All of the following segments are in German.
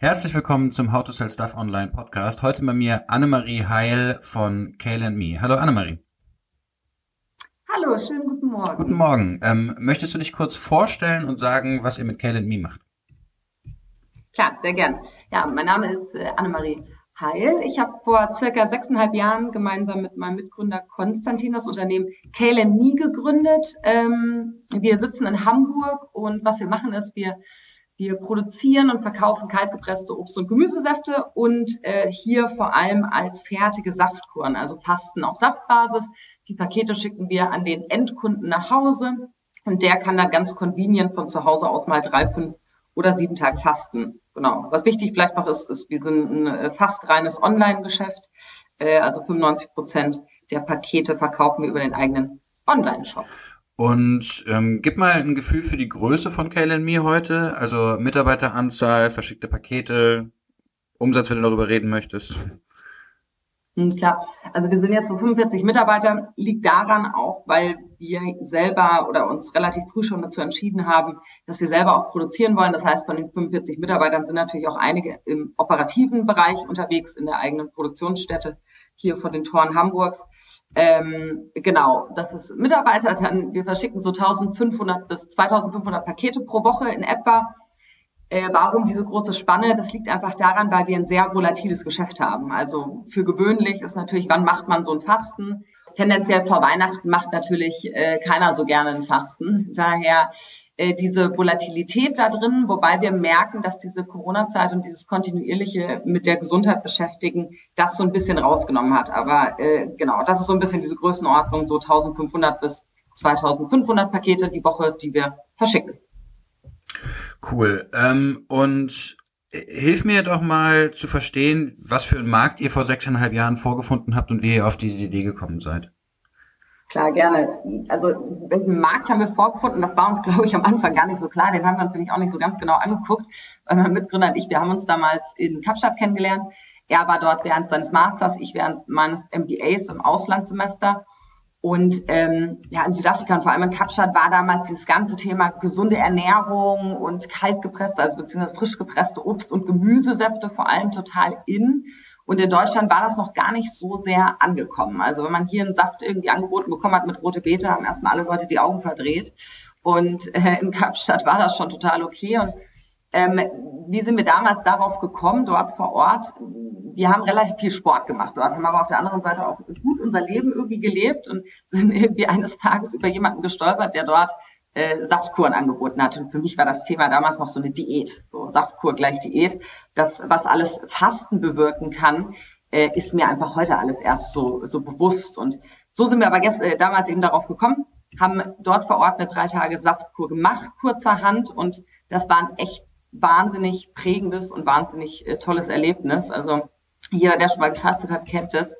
Herzlich willkommen zum How to Sell Stuff Online Podcast. Heute bei mir Annemarie Heil von Kale Me. Hallo Annemarie. Hallo, schönen guten Morgen. Guten Morgen. Ähm, möchtest du dich kurz vorstellen und sagen, was ihr mit Kale Me macht? Klar, sehr gern. Ja, mein Name ist äh, Annemarie Heil. Ich habe vor circa sechseinhalb Jahren gemeinsam mit meinem Mitgründer Konstantin das Unternehmen Kale Me gegründet. Ähm, wir sitzen in Hamburg und was wir machen ist, wir wir produzieren und verkaufen kaltgepresste Obst- und Gemüsesäfte und äh, hier vor allem als fertige Saftkuren, also Pasten auf Saftbasis. Die Pakete schicken wir an den Endkunden nach Hause und der kann dann ganz convenient von zu Hause aus mal drei, fünf oder sieben Tage fasten. Genau. Was wichtig vielleicht noch ist, ist, wir sind ein äh, fast reines Online-Geschäft. Äh, also 95 Prozent der Pakete verkaufen wir über den eigenen Online-Shop. Und ähm, gib mal ein Gefühl für die Größe von Kale heute, also Mitarbeiteranzahl, verschickte Pakete, Umsatz, wenn du darüber reden möchtest. Hm, klar, also wir sind jetzt so 45 Mitarbeiter, liegt daran auch, weil wir selber oder uns relativ früh schon dazu entschieden haben, dass wir selber auch produzieren wollen. Das heißt, von den 45 Mitarbeitern sind natürlich auch einige im operativen Bereich unterwegs, in der eigenen Produktionsstätte hier vor den Toren Hamburgs. Ähm, genau, das ist Mitarbeiter. Dann, wir verschicken so 1500 bis 2500 Pakete pro Woche in etwa. Äh, warum diese große Spanne? Das liegt einfach daran, weil wir ein sehr volatiles Geschäft haben. Also für gewöhnlich ist natürlich, wann macht man so ein Fasten? Tendenziell vor Weihnachten macht natürlich äh, keiner so gerne ein Fasten. Daher diese Volatilität da drin, wobei wir merken, dass diese Corona-Zeit und dieses kontinuierliche mit der Gesundheit beschäftigen, das so ein bisschen rausgenommen hat. Aber äh, genau, das ist so ein bisschen diese Größenordnung, so 1500 bis 2500 Pakete die Woche, die wir verschicken. Cool. Ähm, und äh, hilf mir doch mal zu verstehen, was für einen Markt ihr vor sechseinhalb Jahren vorgefunden habt und wie ihr auf diese Idee gekommen seid. Klar, gerne. Also welchen Markt haben wir vorgefunden? Das war uns, glaube ich, am Anfang gar nicht so klar. Den haben wir uns nämlich auch nicht so ganz genau angeguckt, weil mein Mitgründer und ich, wir haben uns damals in Kapstadt kennengelernt. Er war dort während seines Masters, ich während meines MBAs im Auslandssemester. Und ähm, ja, in Südafrika und vor allem in Kapstadt war damals dieses ganze Thema gesunde Ernährung und kaltgepresste, also beziehungsweise frisch gepresste Obst- und Gemüsesäfte vor allem total in. Und in Deutschland war das noch gar nicht so sehr angekommen. Also wenn man hier einen Saft irgendwie angeboten bekommen hat mit rote Beete, haben erstmal alle Leute die Augen verdreht. Und äh, in Kapstadt war das schon total okay. Und ähm, wie sind wir damals darauf gekommen, dort vor Ort? Wir haben relativ viel Sport gemacht dort, haben aber auf der anderen Seite auch gut unser Leben irgendwie gelebt und sind irgendwie eines Tages über jemanden gestolpert, der dort äh, Saftkuren angeboten hat. Und für mich war das Thema damals noch so eine Diät, so Saftkur gleich Diät. Das, was alles Fasten bewirken kann, äh, ist mir einfach heute alles erst so, so bewusst. Und so sind wir aber gest, äh, damals eben darauf gekommen, haben dort vor Ort eine drei Tage Saftkur gemacht, kurzerhand. Und das war ein echt wahnsinnig prägendes und wahnsinnig äh, tolles Erlebnis. Also jeder, der schon mal gefastet hat, kennt es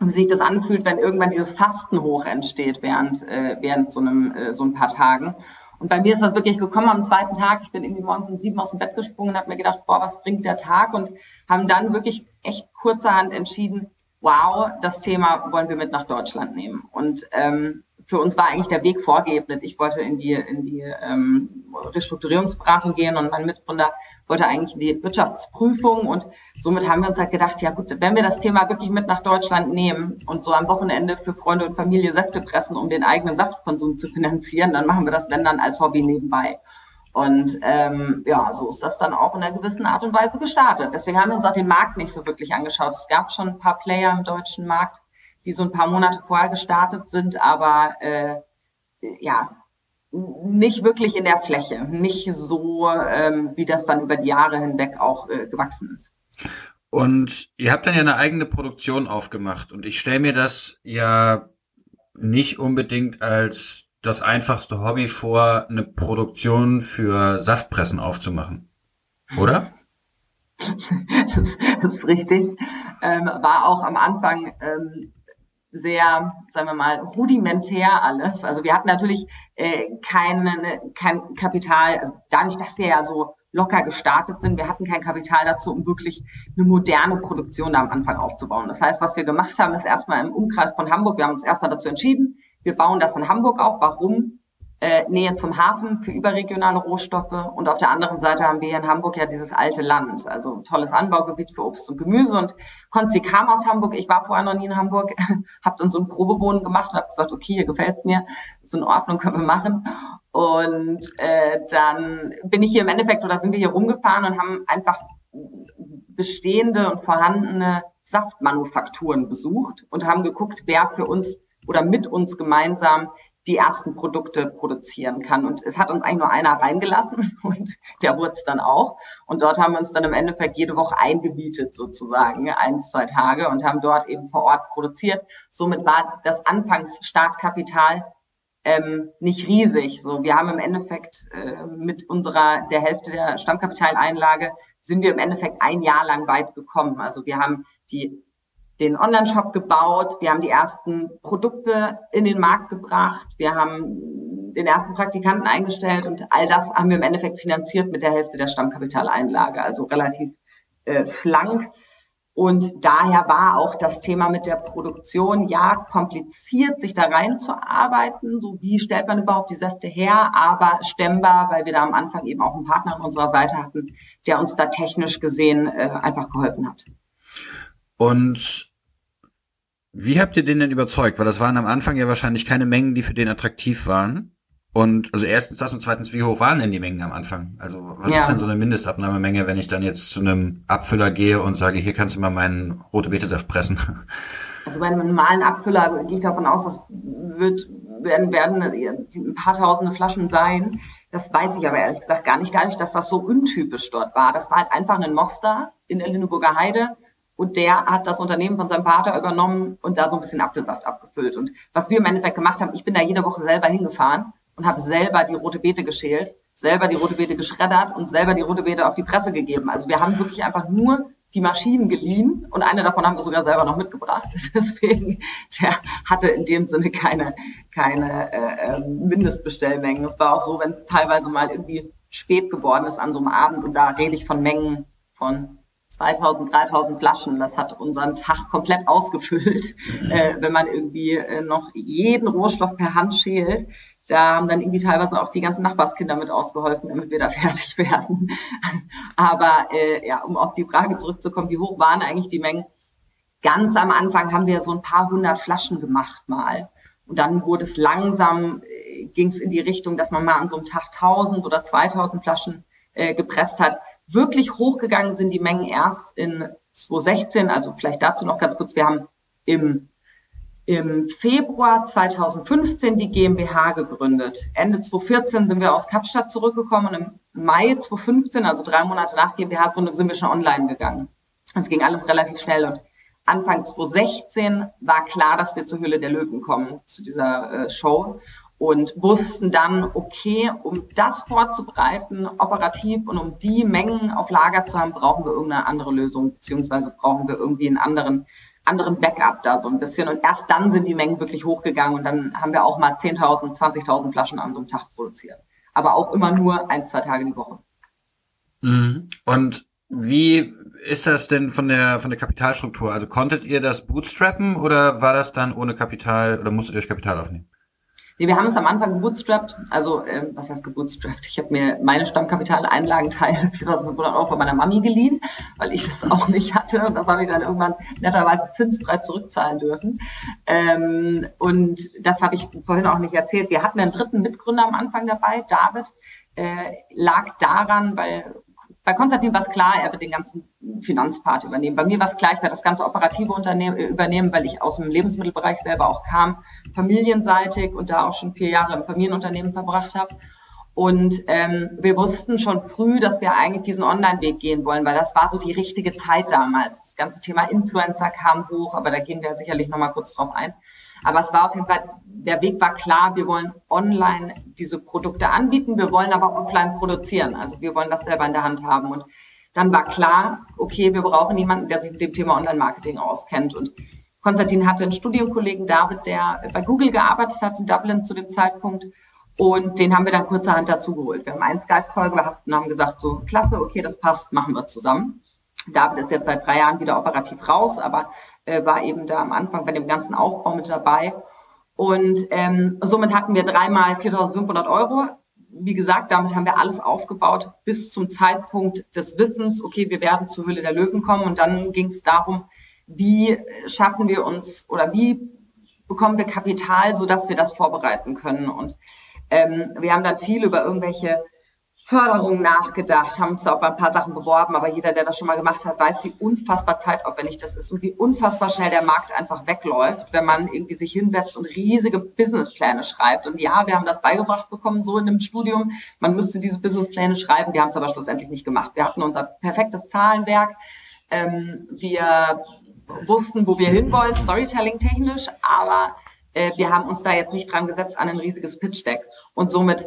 wie sich das anfühlt, wenn irgendwann dieses Fasten hoch entsteht während, äh, während so, einem, äh, so ein paar Tagen. Und bei mir ist das wirklich gekommen am zweiten Tag. Ich bin irgendwie morgens um sieben aus dem Bett gesprungen und habe mir gedacht, boah, was bringt der Tag? Und haben dann wirklich echt kurzerhand entschieden, wow, das Thema wollen wir mit nach Deutschland nehmen. Und ähm, für uns war eigentlich der Weg vorgeebnet. Ich wollte in die, in die ähm, Restrukturierungsberatung gehen und mein Mitgründer wollte eigentlich die Wirtschaftsprüfung und somit haben wir uns halt gedacht, ja gut, wenn wir das Thema wirklich mit nach Deutschland nehmen und so am Wochenende für Freunde und Familie Säfte pressen, um den eigenen Saftkonsum zu finanzieren, dann machen wir das, wenn dann, als Hobby nebenbei. Und ähm, ja, so ist das dann auch in einer gewissen Art und Weise gestartet. Deswegen haben wir uns auch den Markt nicht so wirklich angeschaut. Es gab schon ein paar Player im deutschen Markt, die so ein paar Monate vorher gestartet sind, aber äh, ja, nicht wirklich in der Fläche, nicht so, ähm, wie das dann über die Jahre hinweg auch äh, gewachsen ist. Und ihr habt dann ja eine eigene Produktion aufgemacht und ich stelle mir das ja nicht unbedingt als das einfachste Hobby vor, eine Produktion für Saftpressen aufzumachen, oder? das, ist, das ist richtig. Ähm, war auch am Anfang ähm, sehr, sagen wir mal, rudimentär alles. Also wir hatten natürlich äh, keine, kein Kapital, also dadurch, dass wir ja so locker gestartet sind, wir hatten kein Kapital dazu, um wirklich eine moderne Produktion da am Anfang aufzubauen. Das heißt, was wir gemacht haben, ist erstmal im Umkreis von Hamburg, wir haben uns erstmal dazu entschieden, wir bauen das in Hamburg auf. Warum? Äh, Nähe zum Hafen für überregionale Rohstoffe. Und auf der anderen Seite haben wir hier in Hamburg ja dieses alte Land, also tolles Anbaugebiet für Obst und Gemüse. Und Konzi kam aus Hamburg. Ich war vorher noch nie in Hamburg, habe dann so ein Probewohnen gemacht und habe gesagt, okay, hier gefällt's mir, ist in Ordnung, können wir machen. Und äh, dann bin ich hier im Endeffekt oder sind wir hier rumgefahren und haben einfach bestehende und vorhandene Saftmanufakturen besucht und haben geguckt, wer für uns oder mit uns gemeinsam die ersten Produkte produzieren kann. Und es hat uns eigentlich nur einer reingelassen und der wurde es dann auch. Und dort haben wir uns dann im Endeffekt jede Woche eingebietet sozusagen, ein, zwei Tage und haben dort eben vor Ort produziert. Somit war das Anfangsstartkapital ähm, nicht riesig. So, wir haben im Endeffekt äh, mit unserer der Hälfte der Stammkapitaleinlage sind wir im Endeffekt ein Jahr lang weit gekommen. Also wir haben die den Online-Shop gebaut, wir haben die ersten Produkte in den Markt gebracht, wir haben den ersten Praktikanten eingestellt und all das haben wir im Endeffekt finanziert mit der Hälfte der Stammkapitaleinlage, also relativ äh, schlank. Und daher war auch das Thema mit der Produktion ja kompliziert, sich da reinzuarbeiten. So wie stellt man überhaupt die Säfte her, aber stemmbar, weil wir da am Anfang eben auch einen Partner an unserer Seite hatten, der uns da technisch gesehen äh, einfach geholfen hat. Und wie habt ihr den denn überzeugt? Weil das waren am Anfang ja wahrscheinlich keine Mengen, die für den attraktiv waren. Und also erstens das und zweitens, wie hoch waren denn die Mengen am Anfang? Also was ja. ist denn so eine Mindestabnahmemenge, wenn ich dann jetzt zu einem Abfüller gehe und sage, hier kannst du mal meinen rote Betesaft pressen? Also bei einem normalen Abfüller gehe ich davon aus, das wird, werden, werden ein paar tausende Flaschen sein. Das weiß ich aber ehrlich gesagt gar nicht, dadurch, dass das so untypisch dort war. Das war halt einfach ein Moster in der Lüneburger Heide und der hat das Unternehmen von seinem Vater übernommen und da so ein bisschen Apfelsaft abgefüllt. Und was wir im Endeffekt gemacht haben, ich bin da jede Woche selber hingefahren und habe selber die rote Beete geschält, selber die rote Beete geschreddert und selber die rote Beete auf die Presse gegeben. Also wir haben wirklich einfach nur die Maschinen geliehen und eine davon haben wir sogar selber noch mitgebracht. Deswegen, der hatte in dem Sinne keine, keine äh, ähm, Mindestbestellmengen. Es war auch so, wenn es teilweise mal irgendwie spät geworden ist an so einem Abend und da rede ich von Mengen von 2000, 3000 Flaschen. Das hat unseren Tag komplett ausgefüllt, äh, wenn man irgendwie äh, noch jeden Rohstoff per Hand schält. Da haben dann irgendwie teilweise auch die ganzen Nachbarskinder mit ausgeholfen, damit wir da fertig werden. Aber äh, ja, um auf die Frage zurückzukommen, wie hoch waren eigentlich die Mengen? Ganz am Anfang haben wir so ein paar hundert Flaschen gemacht mal. Und dann wurde es langsam, äh, ging es in die Richtung, dass man mal an so einem Tag 1000 oder 2000 Flaschen äh, gepresst hat. Wirklich hochgegangen sind die Mengen erst in 2016. Also vielleicht dazu noch ganz kurz. Wir haben im, im Februar 2015 die GmbH gegründet. Ende 2014 sind wir aus Kapstadt zurückgekommen und im Mai 2015, also drei Monate nach GmbH-Gründung, sind wir schon online gegangen. Es ging alles relativ schnell und Anfang 2016 war klar, dass wir zur Höhle der Löwen kommen, zu dieser äh, Show und wussten dann, okay, um das vorzubereiten, operativ und um die Mengen auf Lager zu haben, brauchen wir irgendeine andere Lösung, beziehungsweise brauchen wir irgendwie einen anderen, anderen Backup da so ein bisschen. Und erst dann sind die Mengen wirklich hochgegangen und dann haben wir auch mal 10.000, 20.000 Flaschen an so einem Tag produziert. Aber auch immer nur ein, zwei Tage die Woche. Mhm. Und wie ist das denn von der von der Kapitalstruktur? Also konntet ihr das bootstrappen oder war das dann ohne Kapital oder musstet ihr euch Kapital aufnehmen? Nee, wir haben es am Anfang gebootstrapped. Also, äh, was heißt gebootstrapped? Ich habe mir meine Stammkapitaleinlagenteil 4.500 Euro von meiner Mami geliehen, weil ich das auch nicht hatte. Und das habe ich dann irgendwann netterweise zinsfrei zurückzahlen dürfen. Ähm, und das habe ich vorhin auch nicht erzählt. Wir hatten einen dritten Mitgründer am Anfang dabei, David. Äh, lag daran, weil bei Konstantin war es klar, er wird den ganzen Finanzpart übernehmen. Bei mir war es klar, ich werde das ganze operative Unternehmen äh, übernehmen, weil ich aus dem Lebensmittelbereich selber auch kam, familienseitig und da auch schon vier Jahre im Familienunternehmen verbracht habe. Und ähm, wir wussten schon früh, dass wir eigentlich diesen Online-Weg gehen wollen, weil das war so die richtige Zeit damals. Das ganze Thema Influencer kam hoch, aber da gehen wir sicherlich nochmal kurz drauf ein. Aber es war auf jeden Fall, der Weg war klar, wir wollen online diese Produkte anbieten, wir wollen aber offline produzieren. Also wir wollen das selber in der Hand haben. Und dann war klar, okay, wir brauchen jemanden, der sich mit dem Thema Online-Marketing auskennt. Und Konstantin hatte einen Studienkollegen, David, der bei Google gearbeitet hat in Dublin zu dem Zeitpunkt und den haben wir dann kurzerhand dazugeholt. Wir haben einen Skype-Call gehabt und haben gesagt, so, klasse, okay, das passt, machen wir zusammen. David ist jetzt seit drei Jahren wieder operativ raus, aber äh, war eben da am Anfang bei dem ganzen Aufbau mit dabei. Und ähm, somit hatten wir dreimal 4.500 Euro. Wie gesagt, damit haben wir alles aufgebaut bis zum Zeitpunkt des Wissens, okay, wir werden zur Höhle der Löwen kommen. Und dann ging es darum, wie schaffen wir uns oder wie bekommen wir Kapital, sodass wir das vorbereiten können. Und ähm, wir haben dann viel über irgendwelche Förderung nachgedacht, haben uns da auch bei ein paar Sachen beworben, aber jeder, der das schon mal gemacht hat, weiß, wie unfassbar zeitaufwendig das ist und wie unfassbar schnell der Markt einfach wegläuft, wenn man irgendwie sich hinsetzt und riesige Businesspläne schreibt. Und ja, wir haben das beigebracht bekommen, so in dem Studium. Man müsste diese Businesspläne schreiben, wir haben es aber schlussendlich nicht gemacht. Wir hatten unser perfektes Zahlenwerk. Ähm, wir wussten, wo wir hinwollen, Storytelling technisch, aber äh, wir haben uns da jetzt nicht dran gesetzt an ein riesiges Pitch-Deck. Und somit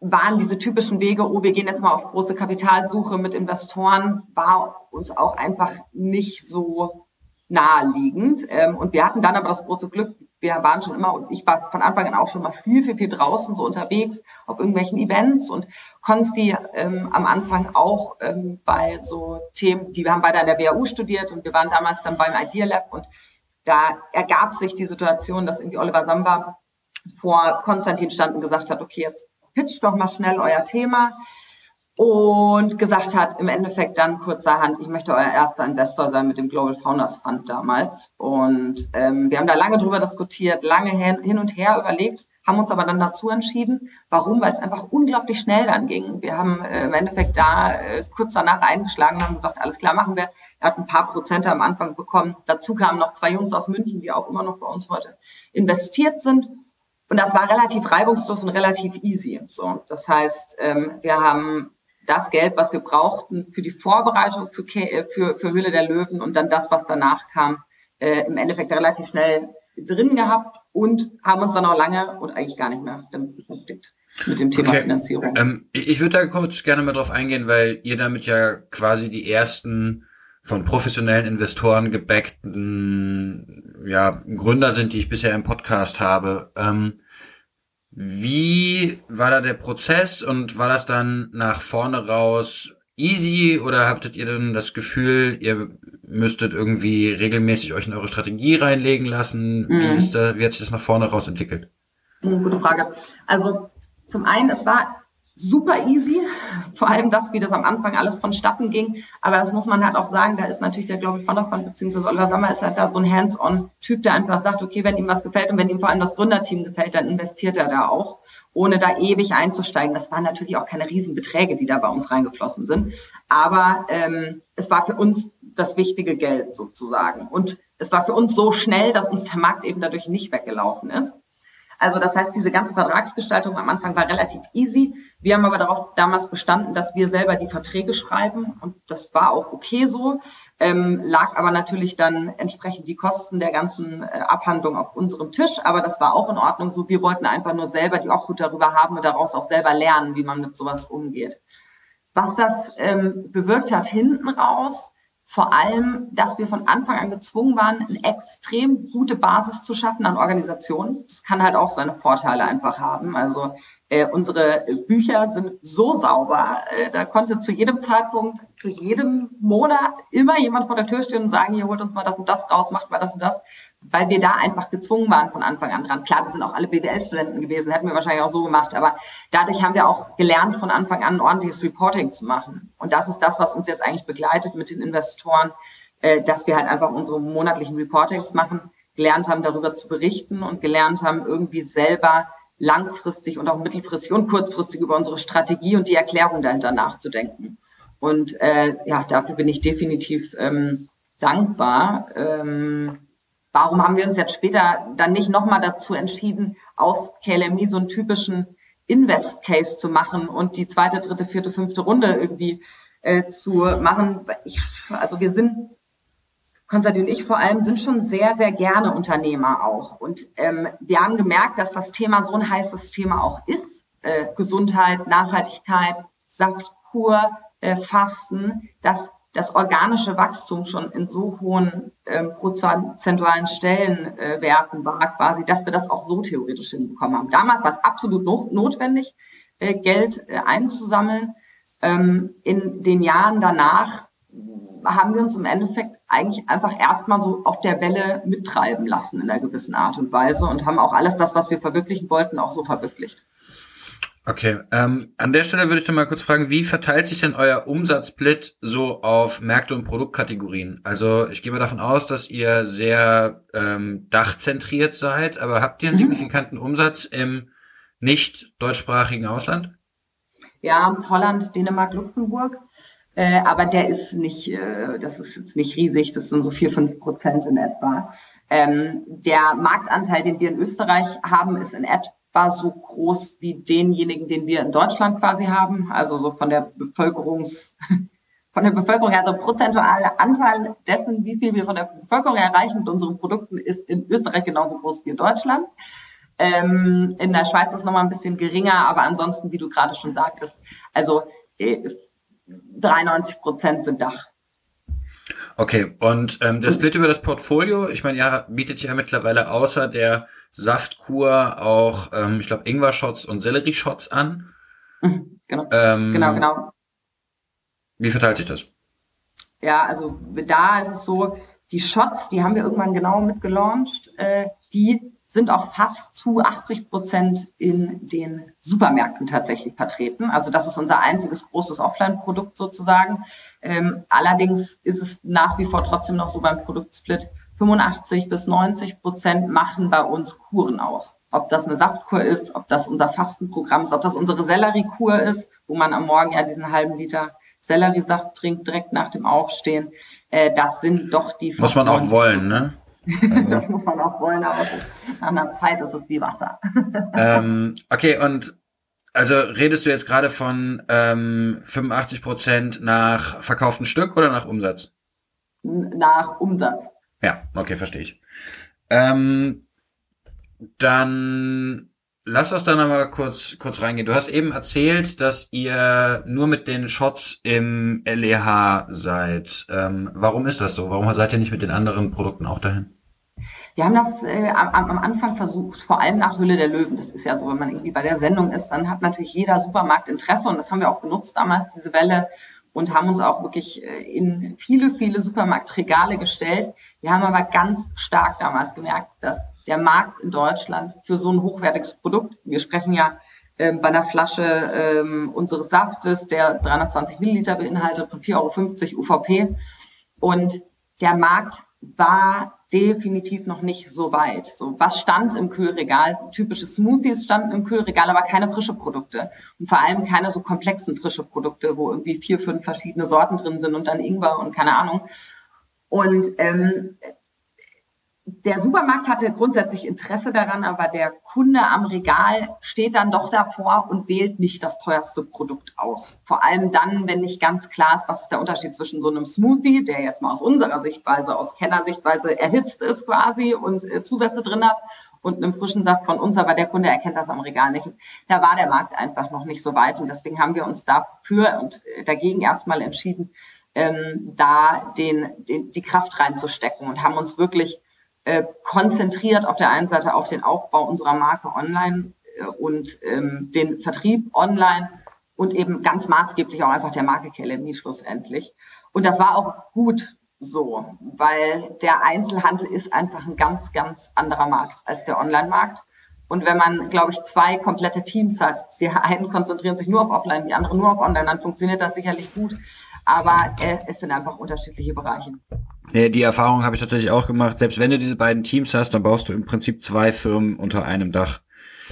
waren diese typischen Wege, oh, wir gehen jetzt mal auf große Kapitalsuche mit Investoren, war uns auch einfach nicht so naheliegend. Ähm, und wir hatten dann aber das große Glück, wir waren schon immer, und ich war von Anfang an auch schon mal viel, viel, viel draußen so unterwegs, auf irgendwelchen Events und Konsti ähm, am Anfang auch ähm, bei so Themen, die wir haben beide an der WHU studiert und wir waren damals dann beim Idea Lab und da ergab sich die Situation, dass irgendwie Oliver Samba vor Konstantin stand und gesagt hat, okay, jetzt pitcht doch mal schnell euer Thema und gesagt hat im Endeffekt dann kurzerhand, ich möchte euer erster Investor sein mit dem Global Founders Fund damals. Und ähm, wir haben da lange drüber diskutiert, lange hin und her überlegt, haben uns aber dann dazu entschieden. Warum? Weil es einfach unglaublich schnell dann ging. Wir haben äh, im Endeffekt da äh, kurz danach eingeschlagen und haben gesagt, alles klar, machen wir. Er hat ein paar Prozente am Anfang bekommen. Dazu kamen noch zwei Jungs aus München, die auch immer noch bei uns heute investiert sind. Und das war relativ reibungslos und relativ easy. So, das heißt, ähm, wir haben das Geld, was wir brauchten für die Vorbereitung für, äh, für, für Höhle der Löwen und dann das, was danach kam, äh, im Endeffekt relativ schnell drin gehabt und haben uns dann auch lange und eigentlich gar nicht mehr damit beschäftigt mit dem Thema okay. Finanzierung. Ähm, ich würde da kurz gerne mal drauf eingehen, weil ihr damit ja quasi die ersten von professionellen Investoren gebackten ja, Gründer sind, die ich bisher im Podcast habe. Ähm, wie war da der Prozess und war das dann nach vorne raus easy oder habtet ihr dann das Gefühl, ihr müsstet irgendwie regelmäßig euch in eure Strategie reinlegen lassen? Mhm. Wie, ist da, wie hat sich das nach vorne raus entwickelt? Gute Frage. Also zum einen, es war super easy. Vor allem das, wie das am Anfang alles vonstatten ging. Aber das muss man halt auch sagen, da ist natürlich der Glaube ich Foundersfund beziehungsweise Oliver Sommer ist halt da so ein Hands-on-Typ, der einfach sagt, okay, wenn ihm was gefällt und wenn ihm vor allem das Gründerteam gefällt, dann investiert er da auch, ohne da ewig einzusteigen. Das waren natürlich auch keine Riesenbeträge, die da bei uns reingeflossen sind. Aber ähm, es war für uns das wichtige Geld sozusagen. Und es war für uns so schnell, dass uns der Markt eben dadurch nicht weggelaufen ist. Also das heißt, diese ganze Vertragsgestaltung am Anfang war relativ easy. Wir haben aber darauf damals bestanden, dass wir selber die Verträge schreiben und das war auch okay so, ähm, lag aber natürlich dann entsprechend die Kosten der ganzen äh, Abhandlung auf unserem Tisch, aber das war auch in Ordnung so. Wir wollten einfach nur selber die Obhut darüber haben und daraus auch selber lernen, wie man mit sowas umgeht. Was das ähm, bewirkt hat hinten raus, vor allem, dass wir von Anfang an gezwungen waren, eine extrem gute Basis zu schaffen an Organisationen. Das kann halt auch seine Vorteile einfach haben. Also äh, unsere Bücher sind so sauber, äh, da konnte zu jedem Zeitpunkt, zu jedem Monat immer jemand vor der Tür stehen und sagen, hier holt uns mal das und das raus, macht mal das und das weil wir da einfach gezwungen waren von Anfang an dran. Klar, wir sind auch alle BWL-Studenten gewesen, hätten wir wahrscheinlich auch so gemacht, aber dadurch haben wir auch gelernt, von Anfang an ordentliches Reporting zu machen. Und das ist das, was uns jetzt eigentlich begleitet mit den Investoren, äh, dass wir halt einfach unsere monatlichen Reportings machen, gelernt haben, darüber zu berichten und gelernt haben, irgendwie selber langfristig und auch mittelfristig und kurzfristig über unsere Strategie und die Erklärung dahinter nachzudenken. Und äh, ja, dafür bin ich definitiv ähm, dankbar. Ähm, warum haben wir uns jetzt später dann nicht nochmal dazu entschieden, aus KLMI so einen typischen Invest-Case zu machen und die zweite, dritte, vierte, fünfte Runde irgendwie äh, zu machen. Ich, also wir sind, Konstantin und ich vor allem, sind schon sehr, sehr gerne Unternehmer auch. Und ähm, wir haben gemerkt, dass das Thema so ein heißes Thema auch ist. Äh, Gesundheit, Nachhaltigkeit, Saftkur, äh, Fasten, dass das organische Wachstum schon in so hohen ähm, prozentualen Stellenwerten äh, war, quasi, dass wir das auch so theoretisch hinbekommen haben. Damals war es absolut no notwendig, äh, Geld äh, einzusammeln. Ähm, in den Jahren danach haben wir uns im Endeffekt eigentlich einfach erstmal so auf der Welle mittreiben lassen in einer gewissen Art und Weise und haben auch alles das, was wir verwirklichen wollten, auch so verwirklicht. Okay, ähm, an der Stelle würde ich dann mal kurz fragen, wie verteilt sich denn euer Umsatzsplit so auf Märkte und Produktkategorien? Also ich gehe mal davon aus, dass ihr sehr ähm, dachzentriert seid, aber habt ihr einen mhm. signifikanten Umsatz im nicht deutschsprachigen Ausland? Ja, Holland, Dänemark, Luxemburg. Äh, aber der ist nicht, äh, das ist jetzt nicht riesig, das sind so vier, fünf Prozent in etwa. Ähm, der Marktanteil, den wir in Österreich haben, ist in etwa so groß wie denjenigen, den wir in Deutschland quasi haben. Also so von der Bevölkerungs, von der Bevölkerung, also prozentuale Anteil dessen, wie viel wir von der Bevölkerung erreichen mit unseren Produkten, ist in Österreich genauso groß wie in Deutschland. Ähm, in der Schweiz ist es nochmal ein bisschen geringer, aber ansonsten, wie du gerade schon sagtest, also äh, 93 Prozent sind Dach. Okay, und ähm, der Split über das Portfolio, ich meine, ja, bietet ja mittlerweile außer der Saftkur auch, ähm, ich glaube, Ingwer-Shots und Sellerie-Shots an. Mhm, genau. Ähm, genau, genau. Wie verteilt sich das? Ja, also da ist es so, die Shots, die haben wir irgendwann genau mitgelauncht, äh, die sind auch fast zu 80 Prozent in den Supermärkten tatsächlich vertreten. Also das ist unser einziges großes Offline-Produkt sozusagen. Ähm, allerdings ist es nach wie vor trotzdem noch so beim Produktsplit 85 bis 90 Prozent machen bei uns Kuren aus. Ob das eine Saftkur ist, ob das unser Fastenprogramm ist, ob das unsere Selleriekur ist, wo man am Morgen ja diesen halben Liter Selleriesaft trinkt direkt nach dem Aufstehen. Äh, das sind doch die. Muss man auch wollen, ne? Das muss man auch wollen, aber es ist, nach einer Zeit ist es wie Wasser. ähm, okay, und also redest du jetzt gerade von ähm, 85 Prozent nach verkauften Stück oder nach Umsatz? Nach Umsatz. Ja, okay, verstehe ich. Ähm, dann Lass uns da nochmal kurz, kurz reingehen. Du hast eben erzählt, dass ihr nur mit den Shots im LEH seid. Ähm, warum ist das so? Warum seid ihr nicht mit den anderen Produkten auch dahin? Wir haben das äh, am, am, Anfang versucht, vor allem nach Hülle der Löwen. Das ist ja so, wenn man irgendwie bei der Sendung ist, dann hat natürlich jeder Supermarkt Interesse und das haben wir auch genutzt damals, diese Welle und haben uns auch wirklich äh, in viele, viele Supermarktregale gestellt. Wir haben aber ganz stark damals gemerkt, dass der Markt in Deutschland für so ein hochwertiges Produkt, wir sprechen ja ähm, bei einer Flasche ähm, unseres Saftes, der 320 Milliliter beinhaltet von 4,50 Euro UVP. Und der Markt war definitiv noch nicht so weit. So, was stand im Kühlregal? Typische Smoothies standen im Kühlregal, aber keine frische Produkte. Und vor allem keine so komplexen frische Produkte, wo irgendwie vier, fünf verschiedene Sorten drin sind und dann Ingwer und keine Ahnung. Und ähm, der Supermarkt hatte grundsätzlich Interesse daran, aber der Kunde am Regal steht dann doch davor und wählt nicht das teuerste Produkt aus. Vor allem dann, wenn nicht ganz klar ist, was ist der Unterschied zwischen so einem Smoothie, der jetzt mal aus unserer Sichtweise, aus Kennersichtweise erhitzt ist quasi und äh, Zusätze drin hat, und einem frischen Saft von uns, aber der Kunde erkennt das am Regal nicht. Da war der Markt einfach noch nicht so weit und deswegen haben wir uns dafür und äh, dagegen erstmal entschieden, ähm, da den, den, die Kraft reinzustecken und haben uns wirklich äh, konzentriert auf der einen Seite auf den Aufbau unserer Marke online äh, und ähm, den Vertrieb online und eben ganz maßgeblich auch einfach der Marke KLMI schlussendlich. Und das war auch gut so, weil der Einzelhandel ist einfach ein ganz, ganz anderer Markt als der Online-Markt. Und wenn man, glaube ich, zwei komplette Teams hat, die einen konzentrieren sich nur auf Offline, die anderen nur auf Online, dann funktioniert das sicherlich gut. Aber äh, es sind einfach unterschiedliche Bereiche. Ja, die Erfahrung habe ich tatsächlich auch gemacht. Selbst wenn du diese beiden Teams hast, dann baust du im Prinzip zwei Firmen unter einem Dach.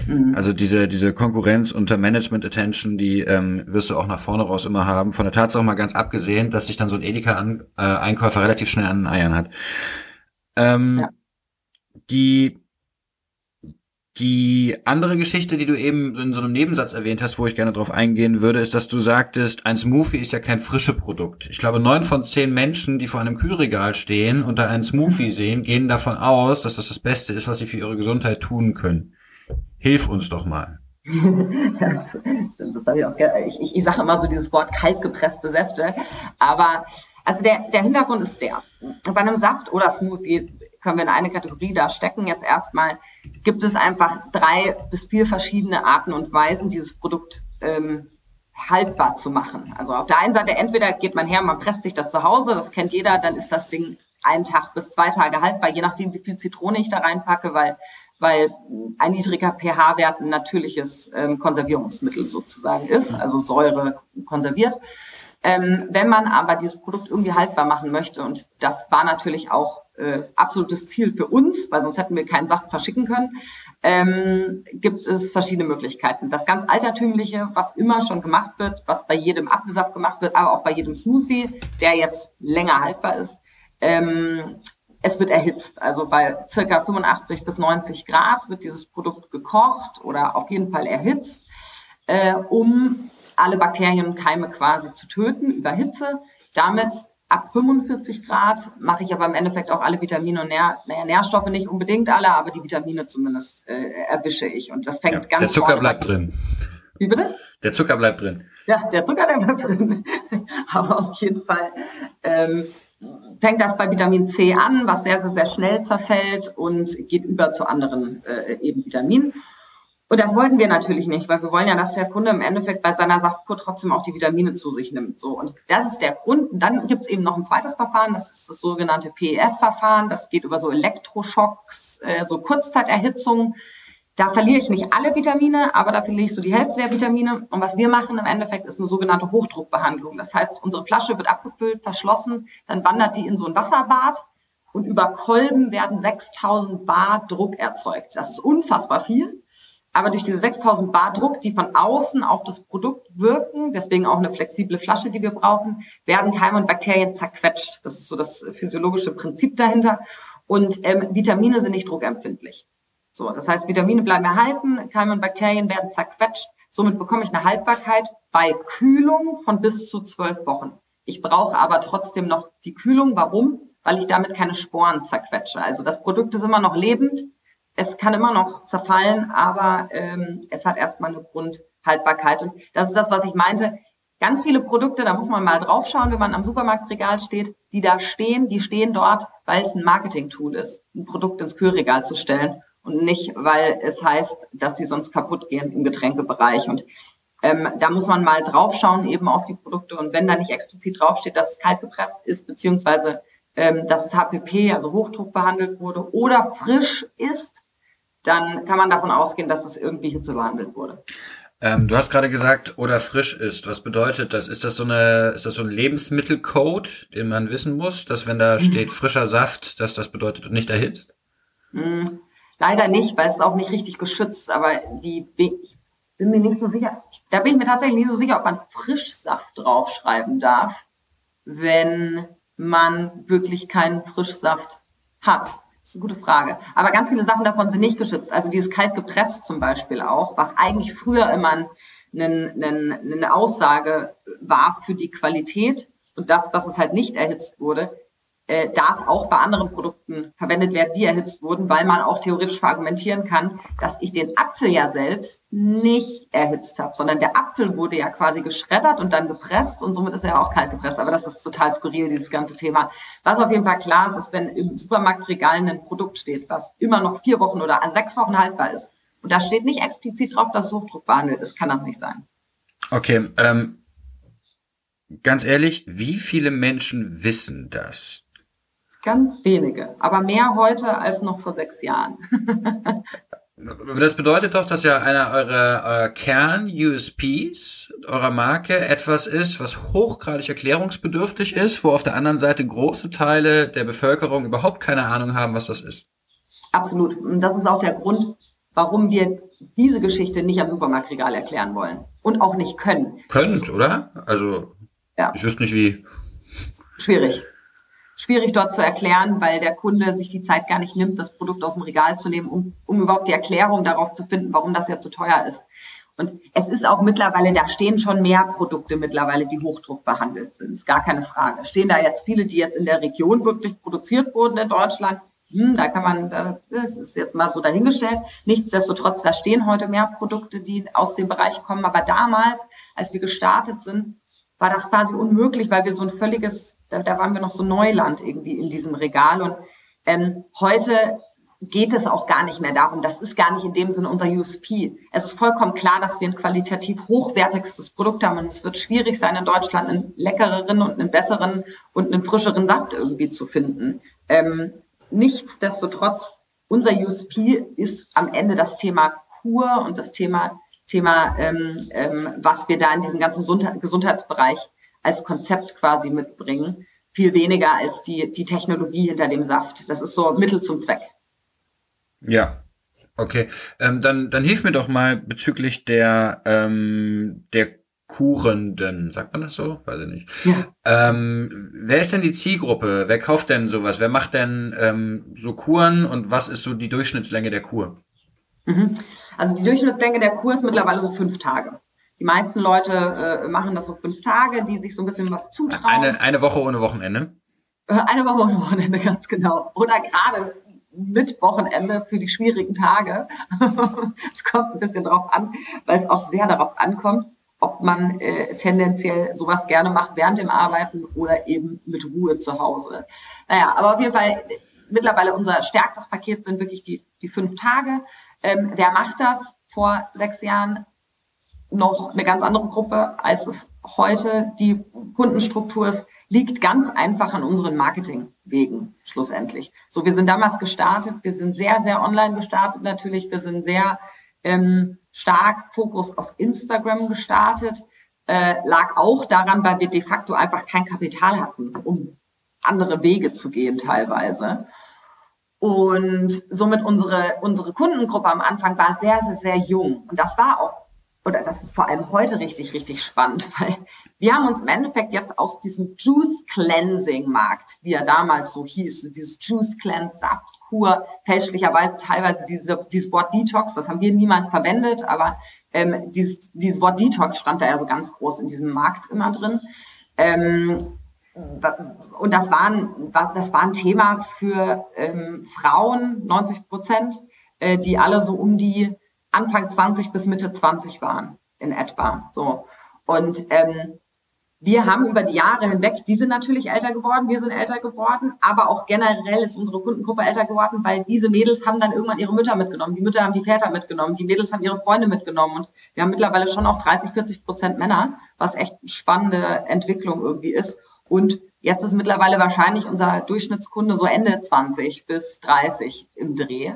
Mhm. Also diese, diese Konkurrenz unter Management Attention, die ähm, wirst du auch nach vorne raus immer haben. Von der Tatsache mal ganz abgesehen, dass sich dann so ein Edeka-Einkäufer äh, relativ schnell an den Eiern hat. Ähm, ja. Die die andere Geschichte, die du eben in so einem Nebensatz erwähnt hast, wo ich gerne drauf eingehen würde, ist, dass du sagtest, ein Smoothie ist ja kein frische Produkt. Ich glaube, neun von zehn Menschen, die vor einem Kühlregal stehen und da einen Smoothie sehen, gehen davon aus, dass das das Beste ist, was sie für ihre Gesundheit tun können. Hilf uns doch mal. das stimmt, das habe ich auch. Ich, ich, ich sage immer so dieses Wort kaltgepresste Säfte. Aber also der, der Hintergrund ist der. Bei einem Saft oder Smoothie können wir in eine Kategorie da stecken. Jetzt erstmal gibt es einfach drei bis vier verschiedene Arten und Weisen, dieses Produkt ähm, haltbar zu machen. Also auf der einen Seite entweder geht man her, man presst sich das zu Hause, das kennt jeder, dann ist das Ding einen Tag bis zwei Tage haltbar, je nachdem, wie viel Zitrone ich da reinpacke, weil, weil ein niedriger pH-Wert ein natürliches ähm, Konservierungsmittel sozusagen ist, also Säure konserviert. Ähm, wenn man aber dieses Produkt irgendwie haltbar machen möchte, und das war natürlich auch äh, absolutes Ziel für uns, weil sonst hätten wir keinen Saft verschicken können, ähm, gibt es verschiedene Möglichkeiten. Das ganz altertümliche, was immer schon gemacht wird, was bei jedem Apfelsaft gemacht wird, aber auch bei jedem Smoothie, der jetzt länger haltbar ist, ähm, es wird erhitzt. Also bei circa 85 bis 90 Grad wird dieses Produkt gekocht oder auf jeden Fall erhitzt, äh, um alle Bakterien und Keime quasi zu töten über Hitze. Damit ab 45 Grad mache ich aber im Endeffekt auch alle Vitamine und Nähr naja, Nährstoffe nicht unbedingt alle, aber die Vitamine zumindest äh, erwische ich. Und das fängt ja, ganz Der Zucker bleibt drin. Wie bitte? Der Zucker bleibt drin. Ja, der Zucker, der bleibt drin. aber auf jeden Fall ähm, fängt das bei Vitamin C an, was sehr, sehr, sehr schnell zerfällt und geht über zu anderen äh, eben Vitaminen. Und das wollten wir natürlich nicht, weil wir wollen ja, dass der Kunde im Endeffekt bei seiner Saftkur trotzdem auch die Vitamine zu sich nimmt. So und das ist der Grund. Und dann gibt es eben noch ein zweites Verfahren, das ist das sogenannte PEF-Verfahren. Das geht über so Elektroschocks, äh, so Kurzzeiterhitzung. Da verliere ich nicht alle Vitamine, aber da verliere ich so die Hälfte der Vitamine. Und was wir machen im Endeffekt ist eine sogenannte Hochdruckbehandlung. Das heißt, unsere Flasche wird abgefüllt, verschlossen, dann wandert die in so ein Wasserbad und über Kolben werden 6000 Bar Druck erzeugt. Das ist unfassbar viel. Aber durch diese 6000 Bar Druck, die von außen auf das Produkt wirken, deswegen auch eine flexible Flasche, die wir brauchen, werden Keime und Bakterien zerquetscht. Das ist so das physiologische Prinzip dahinter. Und ähm, Vitamine sind nicht druckempfindlich. So, das heißt, Vitamine bleiben erhalten, Keime und Bakterien werden zerquetscht. Somit bekomme ich eine Haltbarkeit bei Kühlung von bis zu zwölf Wochen. Ich brauche aber trotzdem noch die Kühlung. Warum? Weil ich damit keine Sporen zerquetsche. Also das Produkt ist immer noch lebend, es kann immer noch zerfallen, aber ähm, es hat erstmal eine Grundhaltbarkeit. Und das ist das, was ich meinte. Ganz viele Produkte, da muss man mal draufschauen, wenn man am Supermarktregal steht, die da stehen, die stehen dort, weil es ein Marketing-Tool ist, ein Produkt ins Kühlregal zu stellen und nicht, weil es heißt, dass sie sonst kaputt gehen im Getränkebereich. Und ähm, da muss man mal draufschauen eben auf die Produkte. Und wenn da nicht explizit draufsteht, dass es kalt gepresst ist, beziehungsweise ähm, dass es HPP, also Hochdruck behandelt wurde oder frisch ist, dann kann man davon ausgehen, dass es irgendwie Hitze behandelt wurde. Ähm, du hast gerade gesagt, oder frisch ist. Was bedeutet das? Ist das so eine, ist das so ein Lebensmittelcode, den man wissen muss, dass wenn da mhm. steht frischer Saft, dass das bedeutet und nicht erhitzt? Mhm. Leider nicht, weil es ist auch nicht richtig geschützt. Aber die, ich bin mir nicht so sicher. Da bin ich mir tatsächlich nicht so sicher, ob man Frischsaft draufschreiben darf, wenn man wirklich keinen Frischsaft hat. Das ist eine gute Frage. Aber ganz viele Sachen davon sind nicht geschützt. Also dieses kalt gepresst zum Beispiel auch, was eigentlich früher immer ein, ein, eine Aussage war für die Qualität und das, dass es halt nicht erhitzt wurde, äh, darf auch bei anderen Produkten verwendet werden, die erhitzt wurden, weil man auch theoretisch verargumentieren kann, dass ich den Apfel ja selbst nicht erhitzt habe, sondern der Apfel wurde ja quasi geschreddert und dann gepresst und somit ist er auch kalt gepresst. Aber das ist total skurril, dieses ganze Thema. Was auf jeden Fall klar ist, ist, wenn im Supermarktregal ein Produkt steht, was immer noch vier Wochen oder sechs Wochen haltbar ist, und da steht nicht explizit drauf, dass Hochdruck behandelt ist, kann auch nicht sein. Okay, ähm, ganz ehrlich, wie viele Menschen wissen das? Ganz wenige, aber mehr heute als noch vor sechs Jahren. Das bedeutet doch, dass ja einer eurer, eurer Kern-USPs eurer Marke etwas ist, was hochgradig erklärungsbedürftig ist, wo auf der anderen Seite große Teile der Bevölkerung überhaupt keine Ahnung haben, was das ist. Absolut. Und das ist auch der Grund, warum wir diese Geschichte nicht am Supermarktregal erklären wollen und auch nicht können. Könnt, oder? Also, ja. ich wüsste nicht wie. Schwierig schwierig dort zu erklären, weil der Kunde sich die Zeit gar nicht nimmt, das Produkt aus dem Regal zu nehmen, um, um überhaupt die Erklärung darauf zu finden, warum das ja zu teuer ist. Und es ist auch mittlerweile, da stehen schon mehr Produkte mittlerweile, die Hochdruck behandelt sind. Ist gar keine Frage. Stehen da jetzt viele, die jetzt in der Region wirklich produziert wurden in Deutschland? Hm, da kann man, das ist jetzt mal so dahingestellt. Nichtsdestotrotz, da stehen heute mehr Produkte, die aus dem Bereich kommen. Aber damals, als wir gestartet sind, war das quasi unmöglich, weil wir so ein völliges, da, da waren wir noch so Neuland irgendwie in diesem Regal. Und ähm, heute geht es auch gar nicht mehr darum. Das ist gar nicht in dem Sinne unser USP. Es ist vollkommen klar, dass wir ein qualitativ hochwertigstes Produkt haben und es wird schwierig sein, in Deutschland einen leckereren und einen besseren und einen frischeren Saft irgendwie zu finden. Ähm, nichtsdestotrotz, unser USP ist am Ende das Thema Kur und das Thema, Thema ähm, ähm, was wir da in diesem ganzen Gesundheitsbereich als Konzept quasi mitbringen viel weniger als die, die Technologie hinter dem Saft. Das ist so Mittel zum Zweck. Ja, okay. Ähm, dann, dann hilf mir doch mal bezüglich der, ähm, der Kurenden, sagt man das so? Weiß ich nicht. Ja. Ähm, wer ist denn die Zielgruppe? Wer kauft denn sowas? Wer macht denn ähm, so Kuren und was ist so die Durchschnittslänge der Kur? Mhm. Also die Durchschnittslänge der Kur ist mittlerweile so fünf Tage. Die meisten Leute äh, machen das so fünf Tage, die sich so ein bisschen was zutrauen. Eine, eine Woche ohne Wochenende? Äh, eine Woche ohne Wochenende, ganz genau. Oder gerade mit Wochenende für die schwierigen Tage. es kommt ein bisschen drauf an, weil es auch sehr darauf ankommt, ob man äh, tendenziell sowas gerne macht während dem Arbeiten oder eben mit Ruhe zu Hause. Naja, aber auf jeden Fall, mittlerweile unser stärkstes Paket sind wirklich die, die fünf Tage. Ähm, wer macht das? Vor sechs Jahren noch eine ganz andere Gruppe, als es heute die Kundenstruktur ist, liegt ganz einfach an unseren Marketingwegen schlussendlich. So, wir sind damals gestartet, wir sind sehr, sehr online gestartet natürlich, wir sind sehr ähm, stark Fokus auf Instagram gestartet, äh, lag auch daran, weil wir de facto einfach kein Kapital hatten, um andere Wege zu gehen teilweise. Und somit unsere, unsere Kundengruppe am Anfang war sehr, sehr, sehr jung. Und das war auch oder das ist vor allem heute richtig, richtig spannend, weil wir haben uns im Endeffekt jetzt aus diesem Juice Cleansing Markt, wie er damals so hieß, dieses Juice Cleanse Saftkur, fälschlicherweise teilweise diese, dieses Wort Detox, das haben wir niemals verwendet, aber ähm, dieses, dieses Wort Detox stand da ja so ganz groß in diesem Markt immer drin. Ähm, und das war, ein, das war ein Thema für ähm, Frauen, 90 Prozent, äh, die alle so um die Anfang 20 bis Mitte 20 waren in etwa. So. Und ähm, wir haben über die Jahre hinweg, die sind natürlich älter geworden, wir sind älter geworden, aber auch generell ist unsere Kundengruppe älter geworden, weil diese Mädels haben dann irgendwann ihre Mütter mitgenommen, die Mütter haben die Väter mitgenommen, die Mädels haben ihre Freunde mitgenommen und wir haben mittlerweile schon auch 30, 40 Prozent Männer, was echt eine spannende Entwicklung irgendwie ist. Und jetzt ist mittlerweile wahrscheinlich unser Durchschnittskunde so Ende 20 bis 30 im Dreh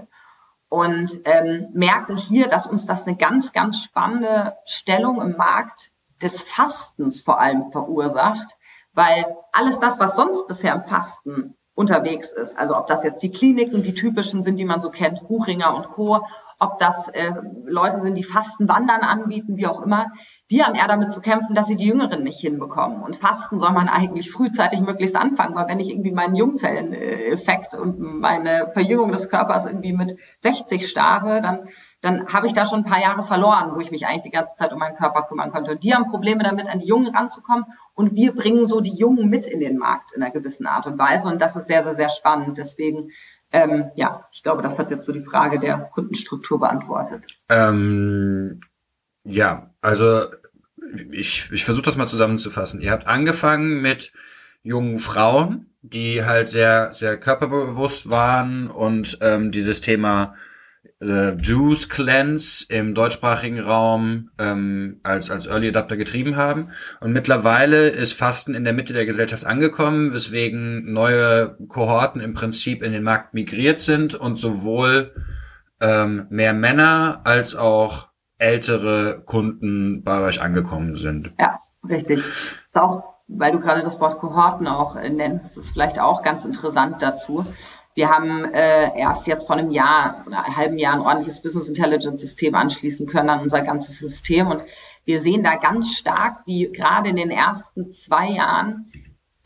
und ähm, merken hier, dass uns das eine ganz, ganz spannende Stellung im Markt des Fastens vor allem verursacht, weil alles das, was sonst bisher im Fasten unterwegs ist, also ob das jetzt die Kliniken, die typischen sind, die man so kennt, Buchinger und Co., ob das äh, Leute sind, die Fasten Wandern anbieten, wie auch immer, die haben eher damit zu kämpfen, dass sie die Jüngeren nicht hinbekommen. Und Fasten soll man eigentlich frühzeitig möglichst anfangen, weil wenn ich irgendwie meinen Jungzelleneffekt und meine Verjüngung des Körpers irgendwie mit 60 starte, dann, dann habe ich da schon ein paar Jahre verloren, wo ich mich eigentlich die ganze Zeit um meinen Körper kümmern konnte. Die haben Probleme damit, an die Jungen ranzukommen. Und wir bringen so die Jungen mit in den Markt in einer gewissen Art und Weise. Und das ist sehr, sehr, sehr spannend. Deswegen ähm, ja, ich glaube, das hat jetzt so die Frage der Kundenstruktur beantwortet. Ähm, ja, also ich, ich versuche das mal zusammenzufassen. Ihr habt angefangen mit jungen Frauen, die halt sehr, sehr körperbewusst waren und ähm, dieses Thema äh, Juice Cleanse im deutschsprachigen Raum ähm, als, als Early Adapter getrieben haben. Und mittlerweile ist Fasten in der Mitte der Gesellschaft angekommen, weswegen neue Kohorten im Prinzip in den Markt migriert sind und sowohl ähm, mehr Männer als auch ältere Kunden bei euch angekommen sind. Ja, richtig. Ist auch, weil du gerade das Wort Kohorten auch äh, nennst, ist vielleicht auch ganz interessant dazu. Wir haben äh, erst jetzt vor einem Jahr oder einem halben Jahr ein ordentliches Business Intelligence System anschließen können an unser ganzes System. Und wir sehen da ganz stark, wie gerade in den ersten zwei Jahren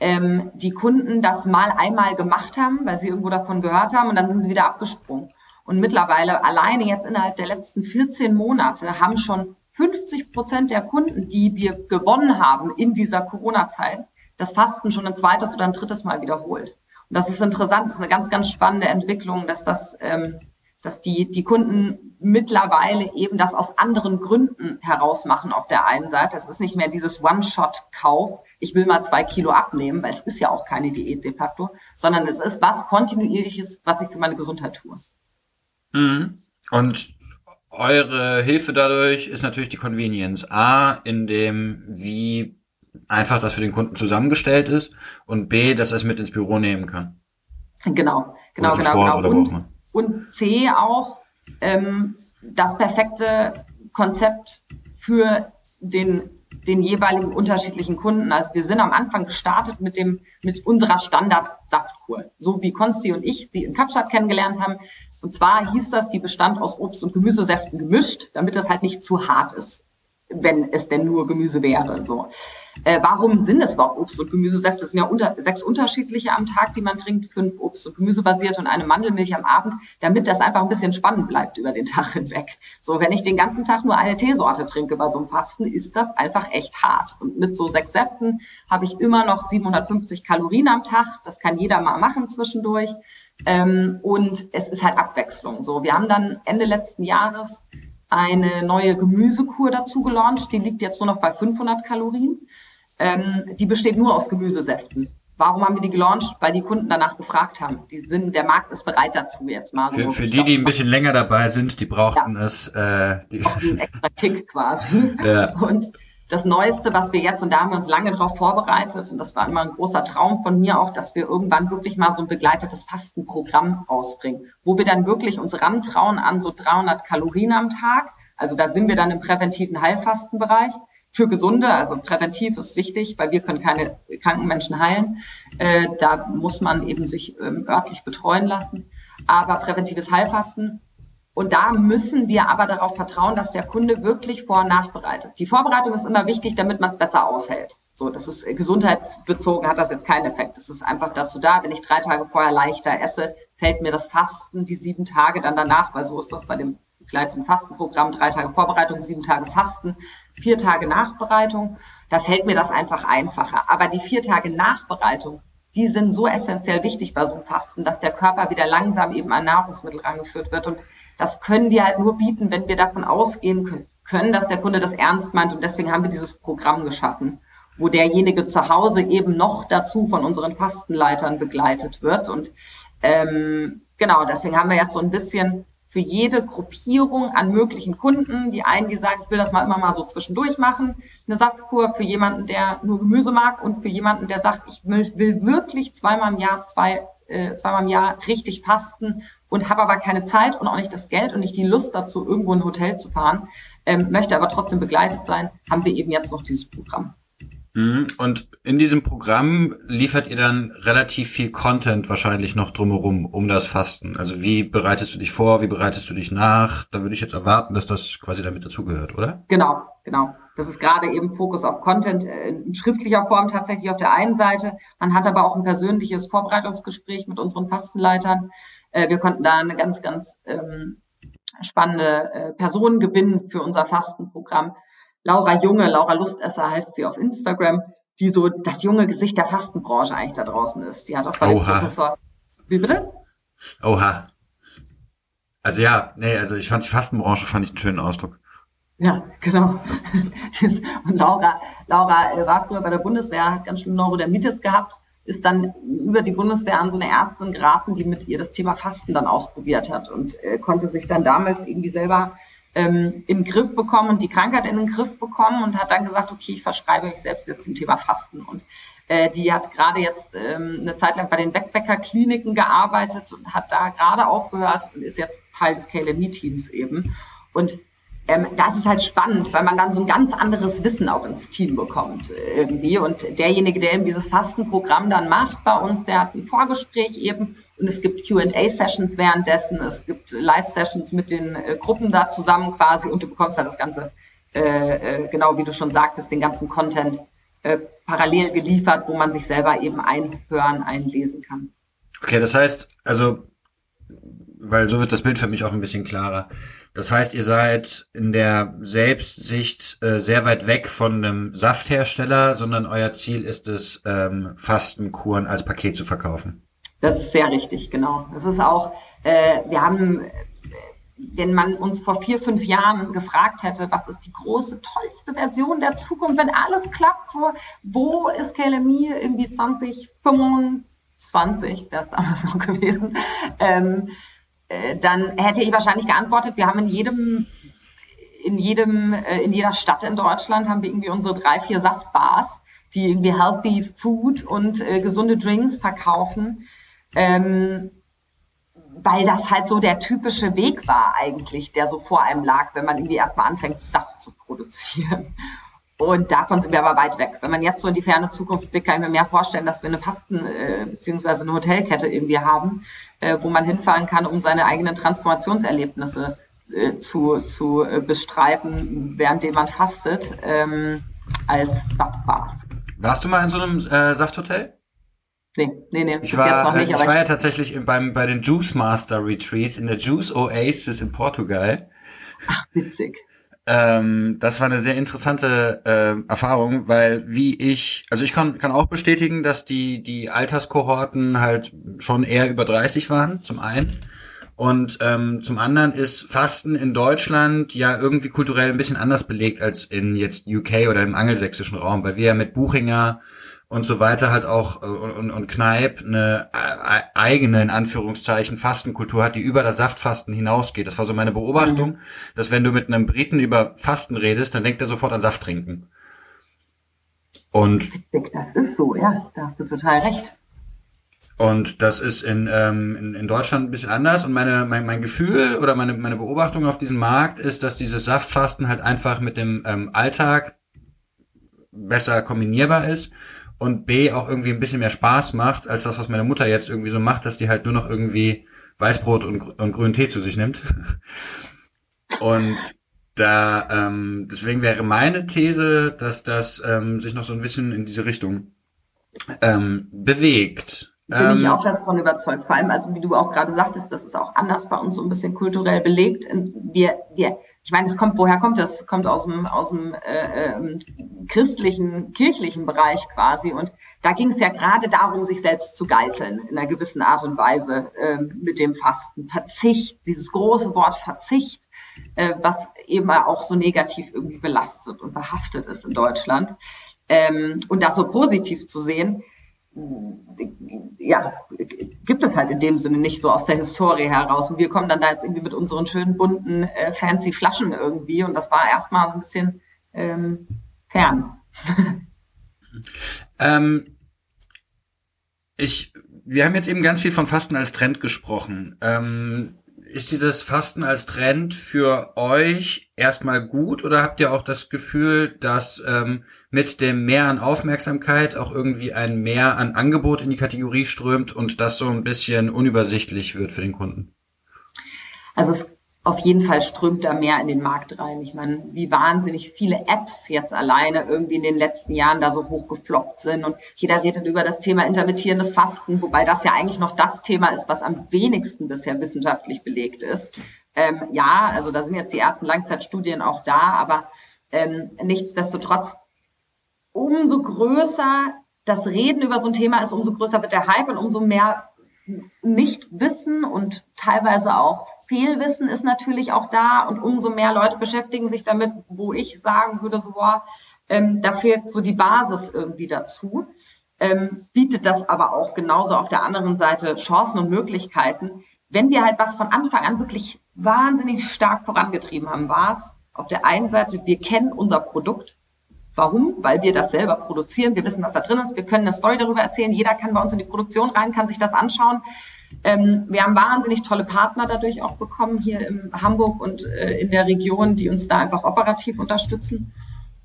ähm, die Kunden das mal einmal gemacht haben, weil sie irgendwo davon gehört haben und dann sind sie wieder abgesprungen. Und mittlerweile alleine jetzt innerhalb der letzten 14 Monate haben schon 50 Prozent der Kunden, die wir gewonnen haben in dieser Corona-Zeit, das Fasten schon ein zweites oder ein drittes Mal wiederholt. Und das ist interessant, das ist eine ganz, ganz spannende Entwicklung, dass das, ähm, dass die, die Kunden mittlerweile eben das aus anderen Gründen heraus machen auf der einen Seite. Es ist nicht mehr dieses One-Shot-Kauf, ich will mal zwei Kilo abnehmen, weil es ist ja auch keine Diät de facto, sondern es ist was Kontinuierliches, was ich für meine Gesundheit tue. Mhm. Und eure Hilfe dadurch ist natürlich die Convenience. A, in dem, wie einfach das für den Kunden zusammengestellt ist und B, dass er es mit ins Büro nehmen kann. Genau, genau, genau, genau. Und, und, C auch ähm, das perfekte Konzept für den den jeweiligen unterschiedlichen Kunden. Also wir sind am Anfang gestartet mit dem, mit unserer Standard-Saftkur. So wie Konsti und ich sie in Kapstadt kennengelernt haben. Und zwar hieß das, die bestand aus Obst- und Gemüsesäften gemischt, damit das halt nicht zu hart ist wenn es denn nur Gemüse wäre. So. Äh, warum sind es überhaupt Obst- und Gemüsesäfte? Es sind ja unter, sechs unterschiedliche am Tag, die man trinkt, fünf Obst- und Gemüsebasierte und eine Mandelmilch am Abend, damit das einfach ein bisschen spannend bleibt über den Tag hinweg. So, wenn ich den ganzen Tag nur eine Teesorte trinke bei so einem Fasten, ist das einfach echt hart. Und mit so sechs Säften habe ich immer noch 750 Kalorien am Tag. Das kann jeder mal machen zwischendurch. Ähm, und es ist halt Abwechslung. So, wir haben dann Ende letzten Jahres eine neue Gemüsekur dazu gelauncht. Die liegt jetzt nur noch bei 500 Kalorien. Ähm, die besteht nur aus Gemüsesäften. Warum haben wir die gelauncht? Weil die Kunden danach gefragt haben. Die sind, der Markt ist bereit dazu jetzt mal. So für, für die, die ein bisschen länger dabei sind, die brauchten ja. es. Äh, die einen extra Kick quasi. Ja. Und das Neueste, was wir jetzt, und da haben wir uns lange darauf vorbereitet, und das war immer ein großer Traum von mir auch, dass wir irgendwann wirklich mal so ein begleitetes Fastenprogramm ausbringen, wo wir dann wirklich uns rantrauen an so 300 Kalorien am Tag. Also da sind wir dann im präventiven Heilfastenbereich für Gesunde. Also präventiv ist wichtig, weil wir können keine kranken Menschen heilen. Äh, da muss man eben sich ähm, örtlich betreuen lassen. Aber präventives Heilfasten und da müssen wir aber darauf vertrauen, dass der Kunde wirklich vor- und nachbereitet. Die Vorbereitung ist immer wichtig, damit man es besser aushält. So, das ist gesundheitsbezogen, hat das jetzt keinen Effekt. Das ist einfach dazu da, wenn ich drei Tage vorher leichter esse, fällt mir das Fasten die sieben Tage dann danach, weil so ist das bei dem begleiteten Fastenprogramm, drei Tage Vorbereitung, sieben Tage Fasten, vier Tage Nachbereitung. Da fällt mir das einfach einfacher. Aber die vier Tage Nachbereitung, die sind so essentiell wichtig bei so einem Fasten, dass der Körper wieder langsam eben an Nahrungsmittel rangeführt wird. Und das können wir halt nur bieten, wenn wir davon ausgehen können, dass der Kunde das ernst meint. Und deswegen haben wir dieses Programm geschaffen, wo derjenige zu Hause eben noch dazu von unseren Fastenleitern begleitet wird. Und ähm, genau, deswegen haben wir jetzt so ein bisschen für jede Gruppierung an möglichen Kunden, die einen, die sagen, ich will das mal immer mal so zwischendurch machen, eine Saftkur für jemanden, der nur Gemüse mag und für jemanden, der sagt, ich will, will wirklich zweimal im Jahr zwei äh, zweimal im Jahr richtig fasten und habe aber keine Zeit und auch nicht das Geld und nicht die Lust dazu, irgendwo in ein Hotel zu fahren, ähm, möchte aber trotzdem begleitet sein, haben wir eben jetzt noch dieses Programm. Mhm. Und in diesem Programm liefert ihr dann relativ viel Content wahrscheinlich noch drumherum um das Fasten. Also wie bereitest du dich vor, wie bereitest du dich nach? Da würde ich jetzt erwarten, dass das quasi damit dazugehört, oder? Genau, genau. Das ist gerade eben Fokus auf Content äh, in schriftlicher Form tatsächlich auf der einen Seite. Man hat aber auch ein persönliches Vorbereitungsgespräch mit unseren Fastenleitern. Äh, wir konnten da eine ganz, ganz ähm, spannende äh, Person gewinnen für unser Fastenprogramm. Laura Junge, Laura Lustesser heißt sie auf Instagram, die so das junge Gesicht der Fastenbranche eigentlich da draußen ist. Die hat auch bei Oha. Professor. Wie bitte? Oha. Also ja, nee, also ich fand die Fastenbranche fand ich einen schönen Ausdruck. Ja, genau. Und Laura, Laura äh, war früher bei der Bundeswehr, hat ganz schlimm Neurodermitis gehabt, ist dann über die Bundeswehr an so eine Ärztin geraten, die mit ihr das Thema Fasten dann ausprobiert hat und äh, konnte sich dann damals irgendwie selber ähm, im Griff bekommen und die Krankheit in den Griff bekommen und hat dann gesagt, okay, ich verschreibe mich selbst jetzt zum Thema Fasten. Und äh, die hat gerade jetzt ähm, eine Zeit lang bei den Backpacker-Kliniken gearbeitet und hat da gerade aufgehört und ist jetzt Teil des KLMI-Teams eben. Und ähm, das ist halt spannend, weil man dann so ein ganz anderes Wissen auch ins Team bekommt äh, irgendwie. Und derjenige, der eben dieses Fastenprogramm dann macht bei uns, der hat ein Vorgespräch eben und es gibt Q&A-Sessions währenddessen, es gibt Live-Sessions mit den äh, Gruppen da zusammen quasi und du bekommst halt das Ganze, äh, äh, genau wie du schon sagtest, den ganzen Content äh, parallel geliefert, wo man sich selber eben einhören, einlesen kann. Okay, das heißt, also, weil so wird das Bild für mich auch ein bisschen klarer. Das heißt, ihr seid in der Selbstsicht äh, sehr weit weg von einem Safthersteller, sondern euer Ziel ist es, ähm, Fastenkuren als Paket zu verkaufen. Das ist sehr richtig, genau. Das ist auch, äh, wir haben, wenn man uns vor vier, fünf Jahren gefragt hätte, was ist die große, tollste Version der Zukunft, wenn alles klappt, so, wo ist KLMI irgendwie 2025, wäre es damals noch gewesen, ähm, äh, dann hätte ich wahrscheinlich geantwortet, wir haben in jedem, in jedem, äh, in jeder Stadt in Deutschland haben wir irgendwie unsere drei, vier Saftbars, die irgendwie healthy Food und äh, gesunde Drinks verkaufen. Ähm, weil das halt so der typische Weg war eigentlich, der so vor einem lag, wenn man irgendwie erstmal anfängt, Saft zu produzieren. Und davon sind wir aber weit weg. Wenn man jetzt so in die ferne Zukunft blickt, kann ich mir mehr vorstellen, dass wir eine Fasten- äh, beziehungsweise eine Hotelkette irgendwie haben, äh, wo man hinfahren kann, um seine eigenen Transformationserlebnisse äh, zu, zu äh, bestreiten, währenddem man fastet, ähm, als Saftbars. Warst du mal in so einem äh, Safthotel? Nee, nee, nee. Ich war, nicht, ich war ja tatsächlich beim, bei den Juice Master Retreats in der Juice Oasis in Portugal. Ach, witzig. Ähm, das war eine sehr interessante äh, Erfahrung, weil wie ich, also ich kann, kann auch bestätigen, dass die, die Alterskohorten halt schon eher über 30 waren, zum einen. Und ähm, zum anderen ist Fasten in Deutschland ja irgendwie kulturell ein bisschen anders belegt als in jetzt UK oder im angelsächsischen Raum, weil wir ja mit Buchinger und so weiter halt auch äh, und, und Kneipp eine äh, eigene, in Anführungszeichen, Fastenkultur hat, die über das Saftfasten hinausgeht. Das war so meine Beobachtung, mhm. dass wenn du mit einem Briten über Fasten redest, dann denkt er sofort an Saft trinken. Und das ist so, ja, da hast du total recht. Und das ist in, ähm, in, in Deutschland ein bisschen anders. Und meine, mein, mein Gefühl oder meine, meine Beobachtung auf diesem Markt ist, dass dieses Saftfasten halt einfach mit dem ähm, Alltag besser kombinierbar ist und B auch irgendwie ein bisschen mehr Spaß macht, als das, was meine Mutter jetzt irgendwie so macht, dass die halt nur noch irgendwie Weißbrot und, und grünen Tee zu sich nimmt. und da, ähm, deswegen wäre meine These, dass das ähm, sich noch so ein bisschen in diese Richtung ähm, bewegt. Bin ich ähm, auch fest von überzeugt. Vor allem, also wie du auch gerade sagtest, das ist auch anders bei uns so ein bisschen kulturell belegt. Wir, wir ich meine, es kommt, woher kommt das? Kommt aus dem, aus dem äh, äh, christlichen, kirchlichen Bereich quasi. Und da ging es ja gerade darum, sich selbst zu geißeln in einer gewissen Art und Weise äh, mit dem Fasten. Verzicht, dieses große Wort Verzicht, äh, was eben auch so negativ irgendwie belastet und behaftet ist in Deutschland. Ähm, und das so positiv zu sehen, ja, gibt es halt in dem Sinne nicht so aus der Historie heraus. Und wir kommen dann da jetzt irgendwie mit unseren schönen bunten äh, fancy Flaschen irgendwie. Und das war erstmal so ein bisschen ähm, fern. ähm, ich, wir haben jetzt eben ganz viel von Fasten als Trend gesprochen. Ähm, ist dieses Fasten als Trend für euch erstmal gut oder habt ihr auch das Gefühl, dass ähm, mit dem Mehr an Aufmerksamkeit auch irgendwie ein Mehr an Angebot in die Kategorie strömt und das so ein bisschen unübersichtlich wird für den Kunden? Also es auf jeden Fall strömt da mehr in den Markt rein. Ich meine, wie wahnsinnig viele Apps jetzt alleine irgendwie in den letzten Jahren da so hochgefloppt sind. Und jeder redet über das Thema intermittierendes Fasten, wobei das ja eigentlich noch das Thema ist, was am wenigsten bisher wissenschaftlich belegt ist. Ähm, ja, also da sind jetzt die ersten Langzeitstudien auch da, aber ähm, nichtsdestotrotz, umso größer das Reden über so ein Thema ist, umso größer wird der Hype und umso mehr Nichtwissen und teilweise auch Fehlwissen ist natürlich auch da und umso mehr Leute beschäftigen sich damit, wo ich sagen würde, so, boah, ähm, da fehlt so die Basis irgendwie dazu. Ähm, bietet das aber auch genauso auf der anderen Seite Chancen und Möglichkeiten. Wenn wir halt was von Anfang an wirklich wahnsinnig stark vorangetrieben haben, war es auf der einen Seite, wir kennen unser Produkt. Warum? Weil wir das selber produzieren. Wir wissen, was da drin ist. Wir können eine Story darüber erzählen. Jeder kann bei uns in die Produktion rein, kann sich das anschauen. Ähm, wir haben wahnsinnig tolle Partner dadurch auch bekommen hier in Hamburg und äh, in der Region, die uns da einfach operativ unterstützen.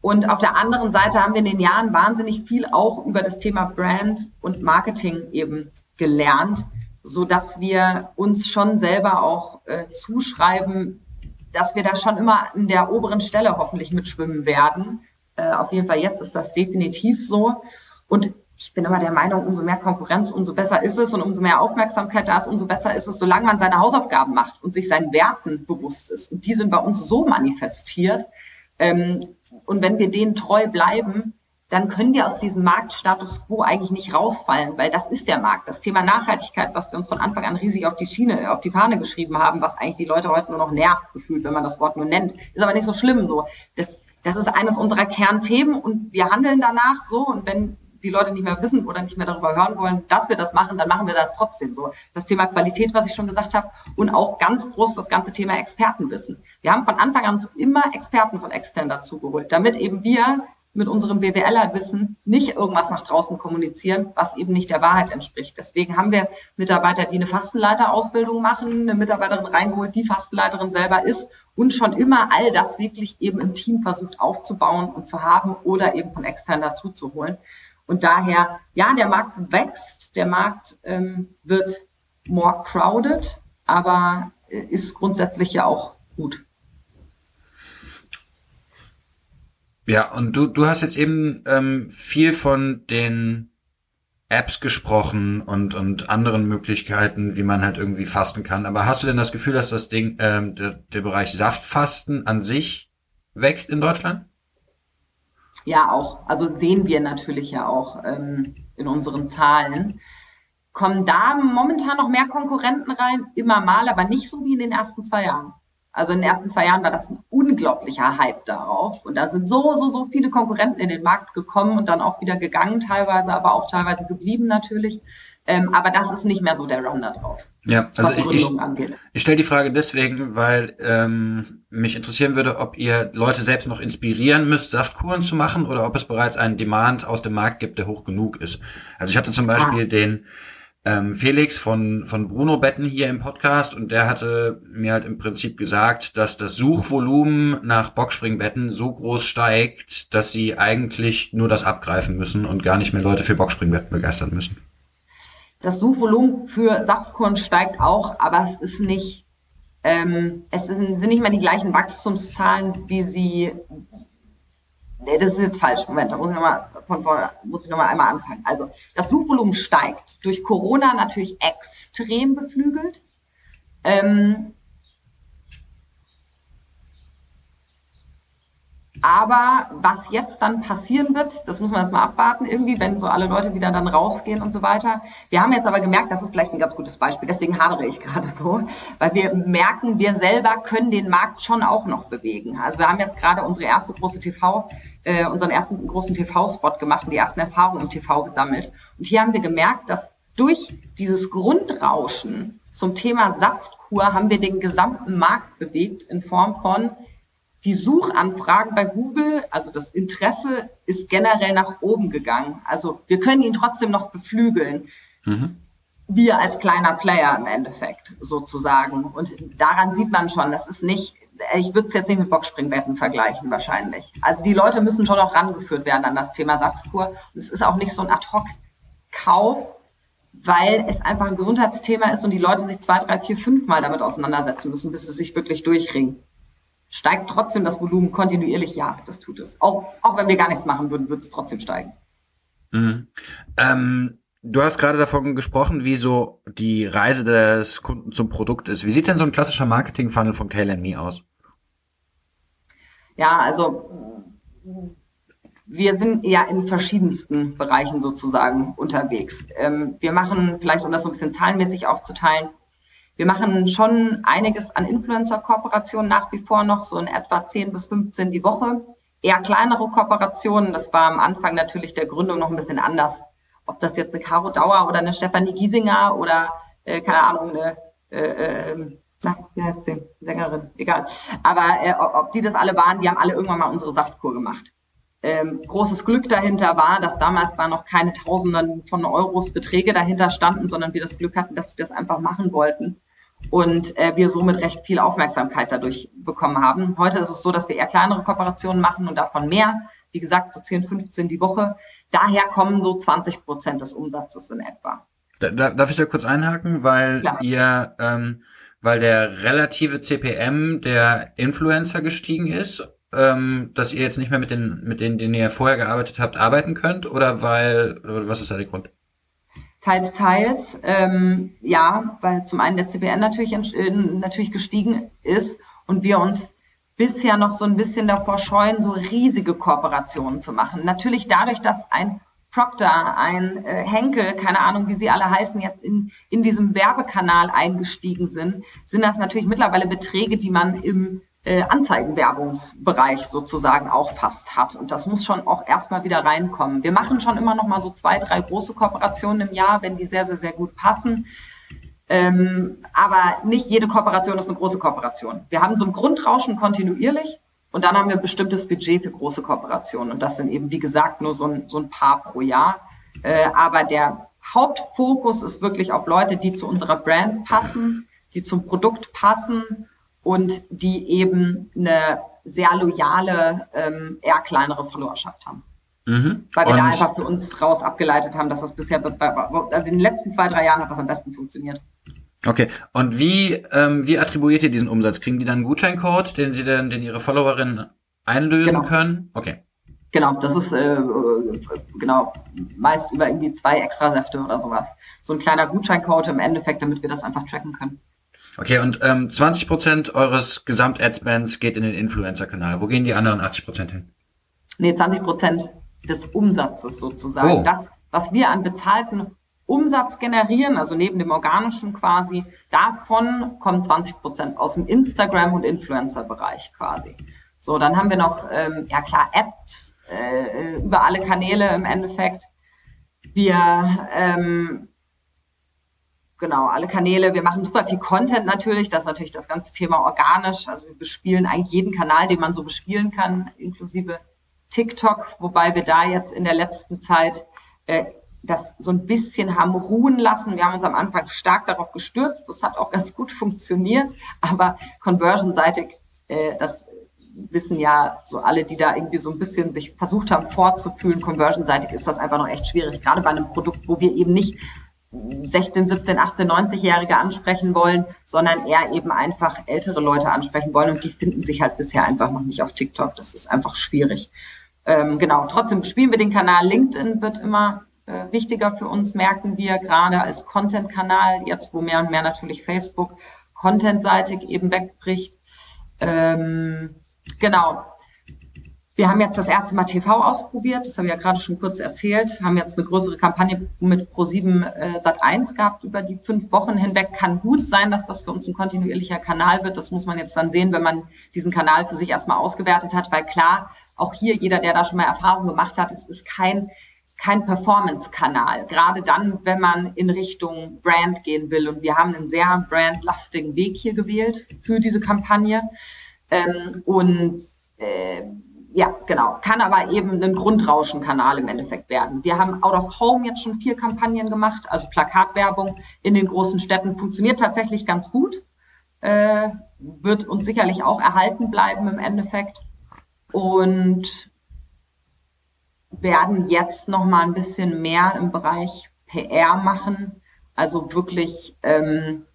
Und auf der anderen Seite haben wir in den Jahren wahnsinnig viel auch über das Thema Brand und Marketing eben gelernt, so dass wir uns schon selber auch äh, zuschreiben, dass wir da schon immer an der oberen Stelle hoffentlich mitschwimmen werden. Äh, auf jeden Fall jetzt ist das definitiv so. Und ich bin immer der Meinung, umso mehr Konkurrenz, umso besser ist es und umso mehr Aufmerksamkeit da ist, umso besser ist es, solange man seine Hausaufgaben macht und sich seinen Werten bewusst ist. Und die sind bei uns so manifestiert. Ähm, und wenn wir denen treu bleiben, dann können wir aus diesem Marktstatus quo eigentlich nicht rausfallen, weil das ist der Markt. Das Thema Nachhaltigkeit, was wir uns von Anfang an riesig auf die Schiene, auf die Fahne geschrieben haben, was eigentlich die Leute heute nur noch nervt gefühlt, wenn man das Wort nur nennt, ist aber nicht so schlimm so. Das, das ist eines unserer Kernthemen und wir handeln danach so. Und wenn die Leute nicht mehr wissen oder nicht mehr darüber hören wollen, dass wir das machen, dann machen wir das trotzdem so. Das Thema Qualität, was ich schon gesagt habe, und auch ganz groß das ganze Thema Expertenwissen. Wir haben von Anfang an immer Experten von extern dazugeholt, damit eben wir mit unserem BWLer-Wissen nicht irgendwas nach draußen kommunizieren, was eben nicht der Wahrheit entspricht. Deswegen haben wir Mitarbeiter, die eine Fastenleiterausbildung machen, eine Mitarbeiterin reingeholt, die Fastenleiterin selber ist und schon immer all das wirklich eben im Team versucht aufzubauen und zu haben oder eben von extern dazu zu holen. Und daher, ja, der Markt wächst, der Markt ähm, wird more crowded, aber äh, ist grundsätzlich ja auch gut. Ja, und du, du hast jetzt eben ähm, viel von den Apps gesprochen und, und anderen Möglichkeiten, wie man halt irgendwie fasten kann. Aber hast du denn das Gefühl, dass das Ding, ähm, der, der Bereich Saftfasten an sich wächst in Deutschland? Ja, auch. Also sehen wir natürlich ja auch ähm, in unseren Zahlen. Kommen da momentan noch mehr Konkurrenten rein? Immer mal, aber nicht so wie in den ersten zwei Jahren. Also in den ersten zwei Jahren war das ein unglaublicher Hype darauf. Und da sind so, so, so viele Konkurrenten in den Markt gekommen und dann auch wieder gegangen teilweise, aber auch teilweise geblieben natürlich. Ähm, aber das ist nicht mehr so der Run da drauf. Ja, also ich, ich, ich stelle die Frage deswegen, weil ähm, mich interessieren würde, ob ihr Leute selbst noch inspirieren müsst, Saftkuren zu machen oder ob es bereits einen Demand aus dem Markt gibt, der hoch genug ist. Also ich hatte zum Beispiel ah. den ähm, Felix von, von Bruno Betten hier im Podcast und der hatte mir halt im Prinzip gesagt, dass das Suchvolumen nach Boxspringbetten so groß steigt, dass sie eigentlich nur das abgreifen müssen und gar nicht mehr Leute für Boxspringbetten begeistern müssen. Das Suchvolumen für Saftkuren steigt auch, aber es ist nicht, ähm, es sind, sind nicht mehr die gleichen Wachstumszahlen, wie sie Nee, das ist jetzt falsch. Moment, da muss ich nochmal von vorne, muss ich nochmal einmal anfangen. Also, das Suchvolumen steigt. Durch Corona natürlich extrem beflügelt. Ähm, Aber was jetzt dann passieren wird, das muss man jetzt mal abwarten, irgendwie, wenn so alle Leute wieder dann rausgehen und so weiter. Wir haben jetzt aber gemerkt, das ist vielleicht ein ganz gutes Beispiel, deswegen hadere ich gerade so, weil wir merken, wir selber können den Markt schon auch noch bewegen. Also wir haben jetzt gerade unsere erste große TV, äh, unseren ersten großen TV-Spot gemacht und die ersten Erfahrungen im TV gesammelt. Und hier haben wir gemerkt, dass durch dieses Grundrauschen zum Thema Saftkur haben wir den gesamten Markt bewegt in Form von die Suchanfragen bei Google, also das Interesse ist generell nach oben gegangen. Also wir können ihn trotzdem noch beflügeln. Mhm. Wir als kleiner Player im Endeffekt sozusagen. Und daran sieht man schon, das ist nicht, ich würde es jetzt nicht mit Boxspringbetten vergleichen wahrscheinlich. Also die Leute müssen schon auch rangeführt werden an das Thema Saftkur. Und es ist auch nicht so ein Ad-Hoc-Kauf, weil es einfach ein Gesundheitsthema ist und die Leute sich zwei, drei, vier, fünf Mal damit auseinandersetzen müssen, bis sie sich wirklich durchringen steigt trotzdem das Volumen kontinuierlich. Ja, das tut es. Auch, auch wenn wir gar nichts machen würden, würde es trotzdem steigen. Mhm. Ähm, du hast gerade davon gesprochen, wie so die Reise des Kunden zum Produkt ist. Wie sieht denn so ein klassischer Marketing-Funnel von KLME aus? Ja, also wir sind ja in verschiedensten Bereichen sozusagen unterwegs. Ähm, wir machen, vielleicht um das so ein bisschen zahlenmäßig aufzuteilen, wir machen schon einiges an Influencer-Kooperationen nach wie vor noch, so in etwa 10 bis 15 die Woche. Eher kleinere Kooperationen. Das war am Anfang natürlich der Gründung noch ein bisschen anders. Ob das jetzt eine Caro Dauer oder eine Stefanie Giesinger oder, äh, keine Ahnung, eine, äh, äh, na, wie heißt sie? Sängerin, egal. Aber äh, ob die das alle waren, die haben alle irgendwann mal unsere Saftkur gemacht. Ähm, großes Glück dahinter war, dass damals da noch keine Tausenden von Euros Beträge dahinter standen, sondern wir das Glück hatten, dass sie das einfach machen wollten und äh, wir somit recht viel Aufmerksamkeit dadurch bekommen haben. Heute ist es so, dass wir eher kleinere Kooperationen machen und davon mehr. Wie gesagt, so 10, 15 die Woche. Daher kommen so 20 Prozent des Umsatzes in etwa. Da, darf ich da kurz einhaken, weil ja. ihr, ähm, weil der relative CPM der Influencer gestiegen ist, ähm, dass ihr jetzt nicht mehr mit den, mit denen, denen ihr vorher gearbeitet habt, arbeiten könnt, oder weil, oder was ist da der Grund? Teils, teils. Ähm, ja, weil zum einen der CPN natürlich, äh, natürlich gestiegen ist und wir uns bisher noch so ein bisschen davor scheuen, so riesige Kooperationen zu machen. Natürlich dadurch, dass ein Procter, ein äh, Henkel, keine Ahnung, wie sie alle heißen, jetzt in, in diesem Werbekanal eingestiegen sind, sind das natürlich mittlerweile Beträge, die man im äh, Anzeigenwerbungsbereich sozusagen auch fast hat. Und das muss schon auch erstmal wieder reinkommen. Wir machen schon immer noch mal so zwei, drei große Kooperationen im Jahr, wenn die sehr, sehr, sehr gut passen. Ähm, aber nicht jede Kooperation ist eine große Kooperation. Wir haben so ein Grundrauschen kontinuierlich und dann haben wir ein bestimmtes Budget für große Kooperationen. Und das sind eben, wie gesagt, nur so ein, so ein paar pro Jahr. Äh, aber der Hauptfokus ist wirklich auf Leute, die zu unserer Brand passen, die zum Produkt passen und die eben eine sehr loyale, ähm, eher kleinere Followerschaft haben. Mhm. Weil wir und da einfach für uns raus abgeleitet haben, dass das bisher, also in den letzten zwei, drei Jahren hat das am besten funktioniert. Okay. Und wie, ähm, wie attribuiert ihr diesen Umsatz? Kriegen die dann einen Gutscheincode, den sie dann, den ihre Followerinnen einlösen genau. können? Okay. Genau, das ist äh, genau meist über irgendwie zwei Extrasäfte oder sowas. So ein kleiner Gutscheincode im Endeffekt, damit wir das einfach tracken können. Okay, und ähm, 20% eures Gesamt-Adspends geht in den Influencer-Kanal. Wo gehen die anderen 80% hin? Nee, 20% des Umsatzes sozusagen. Oh. Das, was wir an bezahlten Umsatz generieren, also neben dem organischen quasi, davon kommen 20% aus dem Instagram- und Influencer-Bereich quasi. So, dann haben wir noch, ähm, ja klar, Apps äh, über alle Kanäle im Endeffekt. Wir ähm, genau, alle Kanäle. Wir machen super viel Content natürlich. Das ist natürlich das ganze Thema organisch. Also wir bespielen eigentlich jeden Kanal, den man so bespielen kann, inklusive TikTok, wobei wir da jetzt in der letzten Zeit äh, das so ein bisschen haben ruhen lassen. Wir haben uns am Anfang stark darauf gestürzt. Das hat auch ganz gut funktioniert. Aber conversionseitig, äh, das wissen ja so alle, die da irgendwie so ein bisschen sich versucht haben vorzufühlen, conversionseitig ist das einfach noch echt schwierig. Gerade bei einem Produkt, wo wir eben nicht 16, 17, 18, 90-Jährige ansprechen wollen, sondern eher eben einfach ältere Leute ansprechen wollen. Und die finden sich halt bisher einfach noch nicht auf TikTok. Das ist einfach schwierig. Ähm, genau, trotzdem spielen wir den Kanal. LinkedIn wird immer äh, wichtiger für uns, merken wir gerade als Content-Kanal, jetzt wo mehr und mehr natürlich Facebook contentseitig eben wegbricht. Ähm, genau, wir haben jetzt das erste Mal TV ausprobiert, das habe ich ja gerade schon kurz erzählt, haben jetzt eine größere Kampagne mit Pro7 äh, Sat1 gehabt über die fünf Wochen hinweg. Kann gut sein, dass das für uns ein kontinuierlicher Kanal wird. Das muss man jetzt dann sehen, wenn man diesen Kanal für sich erstmal ausgewertet hat, weil klar, auch hier jeder, der da schon mal Erfahrung gemacht hat, es ist kein kein Performance-Kanal. Gerade dann, wenn man in Richtung Brand gehen will. Und wir haben einen sehr brandlastigen Weg hier gewählt für diese Kampagne. Ähm, und äh, ja, genau. Kann aber eben ein Grundrauschenkanal im Endeffekt werden. Wir haben Out of Home jetzt schon vier Kampagnen gemacht, also Plakatwerbung in den großen Städten funktioniert tatsächlich ganz gut. Äh, wird uns sicherlich auch erhalten bleiben im Endeffekt. Und werden jetzt noch mal ein bisschen mehr im Bereich PR machen. Also wirklich ähm,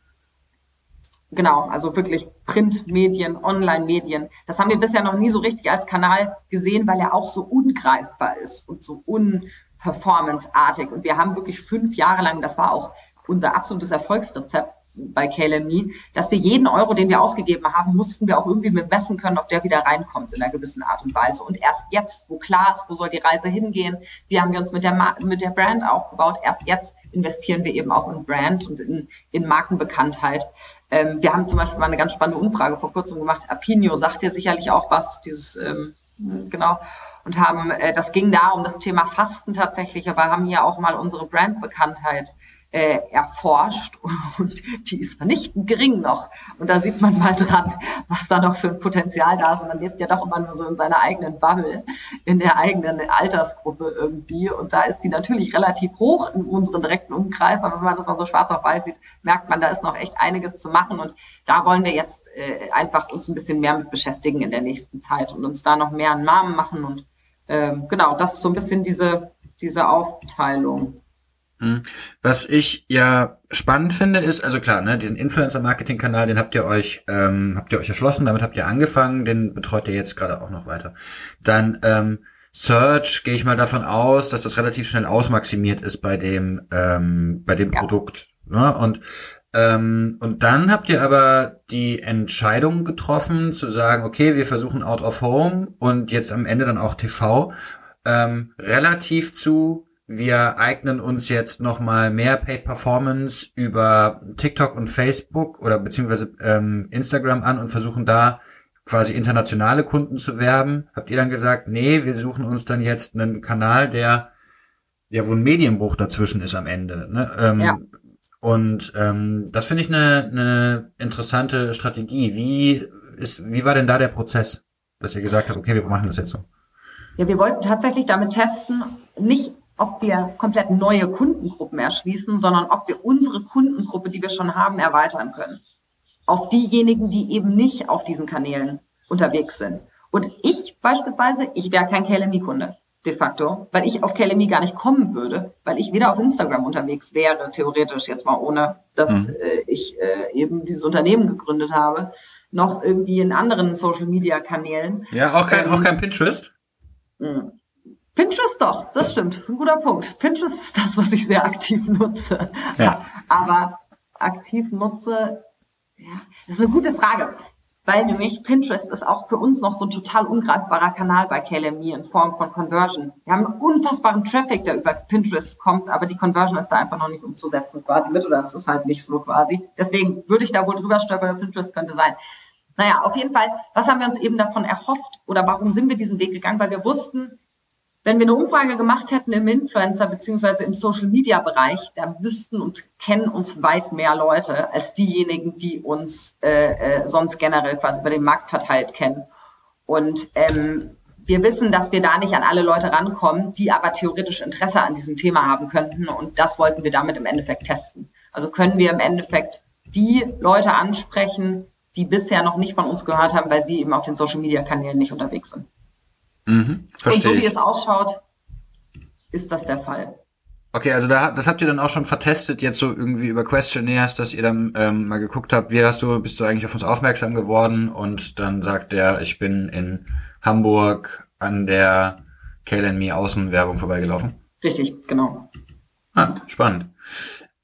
Genau, also wirklich Printmedien, Online-Medien. Das haben wir bisher noch nie so richtig als Kanal gesehen, weil er auch so ungreifbar ist und so unperformanceartig. Und wir haben wirklich fünf Jahre lang, das war auch unser absolutes Erfolgsrezept, bei KLME, dass wir jeden Euro, den wir ausgegeben haben, mussten wir auch irgendwie messen können, ob der wieder reinkommt in einer gewissen Art und Weise. Und erst jetzt, wo klar ist, wo soll die Reise hingehen, wie haben wir uns mit der, mit der Brand aufgebaut, erst jetzt investieren wir eben auch in Brand und in, in Markenbekanntheit. Ähm, wir haben zum Beispiel mal eine ganz spannende Umfrage vor kurzem gemacht. Apinio sagt ja sicherlich auch was, dieses, ähm, genau und haben, äh, das ging da um das Thema Fasten tatsächlich, aber haben hier auch mal unsere Brandbekanntheit äh, erforscht und die ist vernichtend gering noch. Und da sieht man mal dran, was da noch für ein Potenzial da ist. Und man lebt ja doch immer nur so in seiner eigenen Bubble, in der eigenen Altersgruppe irgendwie. Und da ist die natürlich relativ hoch in unserem direkten Umkreis. Aber wenn man das mal so schwarz auf weiß sieht, merkt man, da ist noch echt einiges zu machen. Und da wollen wir jetzt äh, einfach uns ein bisschen mehr mit beschäftigen in der nächsten Zeit und uns da noch mehr einen Namen machen. Und ähm, genau, das ist so ein bisschen diese, diese Aufteilung. Hm. Was ich ja spannend finde, ist, also klar, ne, diesen Influencer-Marketing-Kanal, den habt ihr euch, ähm, habt ihr euch erschlossen, damit habt ihr angefangen, den betreut ihr jetzt gerade auch noch weiter. Dann ähm, Search gehe ich mal davon aus, dass das relativ schnell ausmaximiert ist bei dem, ähm, bei dem ja. Produkt. Ne? Und ähm, und dann habt ihr aber die Entscheidung getroffen, zu sagen, okay, wir versuchen Out of Home und jetzt am Ende dann auch TV ähm, relativ zu wir eignen uns jetzt nochmal mehr Paid Performance über TikTok und Facebook oder beziehungsweise ähm, Instagram an und versuchen da quasi internationale Kunden zu werben, habt ihr dann gesagt, nee, wir suchen uns dann jetzt einen Kanal, der ja, wo ein Medienbruch dazwischen ist am Ende. Ne? Ähm, ja. Und ähm, das finde ich eine, eine interessante Strategie. Wie ist, wie war denn da der Prozess, dass ihr gesagt habt, okay, wir machen das jetzt so? Ja, wir wollten tatsächlich damit testen, nicht ob wir komplett neue Kundengruppen erschließen, sondern ob wir unsere Kundengruppe, die wir schon haben, erweitern können. Auf diejenigen, die eben nicht auf diesen Kanälen unterwegs sind. Und ich beispielsweise, ich wäre kein KLMI-Kunde de facto, weil ich auf KLMI gar nicht kommen würde, weil ich weder auf Instagram unterwegs wäre, theoretisch jetzt mal ohne, dass mhm. äh, ich äh, eben dieses Unternehmen gegründet habe, noch irgendwie in anderen Social-Media-Kanälen. Ja, auch kein, ähm, auch kein Pinterest? Mh. Pinterest doch, das stimmt, das ist ein guter Punkt. Pinterest ist das, was ich sehr aktiv nutze. Ja. Aber aktiv nutze, ja, das ist eine gute Frage weil nämlich Pinterest ist auch für uns noch so ein total ungreifbarer Kanal bei KLME in Form von Conversion. Wir haben einen unfassbaren Traffic, der über Pinterest kommt, aber die Conversion ist da einfach noch nicht umzusetzen quasi mit oder es ist halt nicht so quasi. Deswegen würde ich da wohl drüber stolpern, Pinterest könnte sein. Naja, auf jeden Fall, was haben wir uns eben davon erhofft oder warum sind wir diesen Weg gegangen? Weil wir wussten, wenn wir eine Umfrage gemacht hätten im Influencer- beziehungsweise im Social-Media-Bereich, da wüssten und kennen uns weit mehr Leute als diejenigen, die uns äh, äh, sonst generell quasi über den Markt verteilt kennen. Und ähm, wir wissen, dass wir da nicht an alle Leute rankommen, die aber theoretisch Interesse an diesem Thema haben könnten. Und das wollten wir damit im Endeffekt testen. Also können wir im Endeffekt die Leute ansprechen, die bisher noch nicht von uns gehört haben, weil sie eben auf den Social-Media-Kanälen nicht unterwegs sind. Mhm, verstehe Und so wie es ausschaut, ist das der Fall. Okay, also da, das habt ihr dann auch schon vertestet, jetzt so irgendwie über Questionnaires, dass ihr dann ähm, mal geguckt habt, wie hast du, bist du eigentlich auf uns aufmerksam geworden und dann sagt der, ich bin in Hamburg an der KLME Außenwerbung vorbeigelaufen. Richtig, genau. Ah, spannend.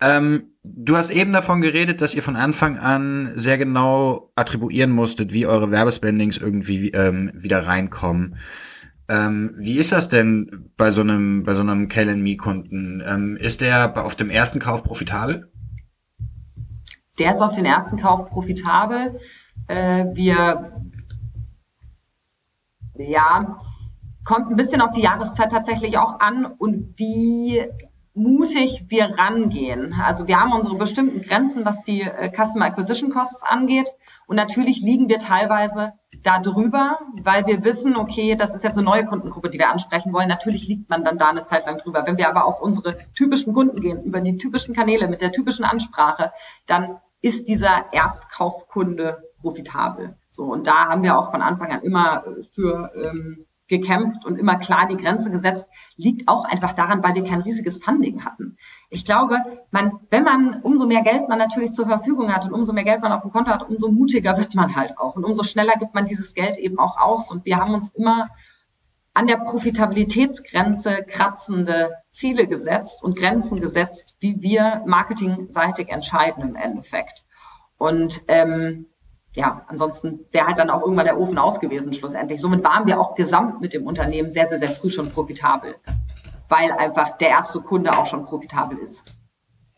Ähm, du hast eben davon geredet, dass ihr von Anfang an sehr genau attribuieren musstet, wie eure Werbespendings irgendwie ähm, wieder reinkommen. Ähm, wie ist das denn bei so einem, bei so einem KLME-Kunden? Ähm, ist der auf dem ersten Kauf profitabel? Der ist auf den ersten Kauf profitabel. Äh, wir, ja, kommt ein bisschen auf die Jahreszeit tatsächlich auch an und wie mutig wir rangehen. Also wir haben unsere bestimmten Grenzen, was die äh, Customer Acquisition Costs angeht. Und natürlich liegen wir teilweise da drüber, weil wir wissen, okay, das ist jetzt eine neue Kundengruppe, die wir ansprechen wollen. Natürlich liegt man dann da eine Zeit lang drüber. Wenn wir aber auf unsere typischen Kunden gehen, über die typischen Kanäle mit der typischen Ansprache, dann ist dieser Erstkaufkunde profitabel. So, und da haben wir auch von Anfang an immer für ähm, gekämpft und immer klar die Grenze gesetzt, liegt auch einfach daran, weil wir kein riesiges Funding hatten. Ich glaube, man, wenn man, umso mehr Geld man natürlich zur Verfügung hat und umso mehr Geld man auf dem Konto hat, umso mutiger wird man halt auch und umso schneller gibt man dieses Geld eben auch aus. Und wir haben uns immer an der Profitabilitätsgrenze kratzende Ziele gesetzt und Grenzen gesetzt, wie wir marketingseitig entscheiden im Endeffekt. Und ähm, ja, ansonsten wäre halt dann auch irgendwann der Ofen aus gewesen schlussendlich. Somit waren wir auch gesamt mit dem Unternehmen sehr, sehr, sehr früh schon profitabel, weil einfach der erste Kunde auch schon profitabel ist.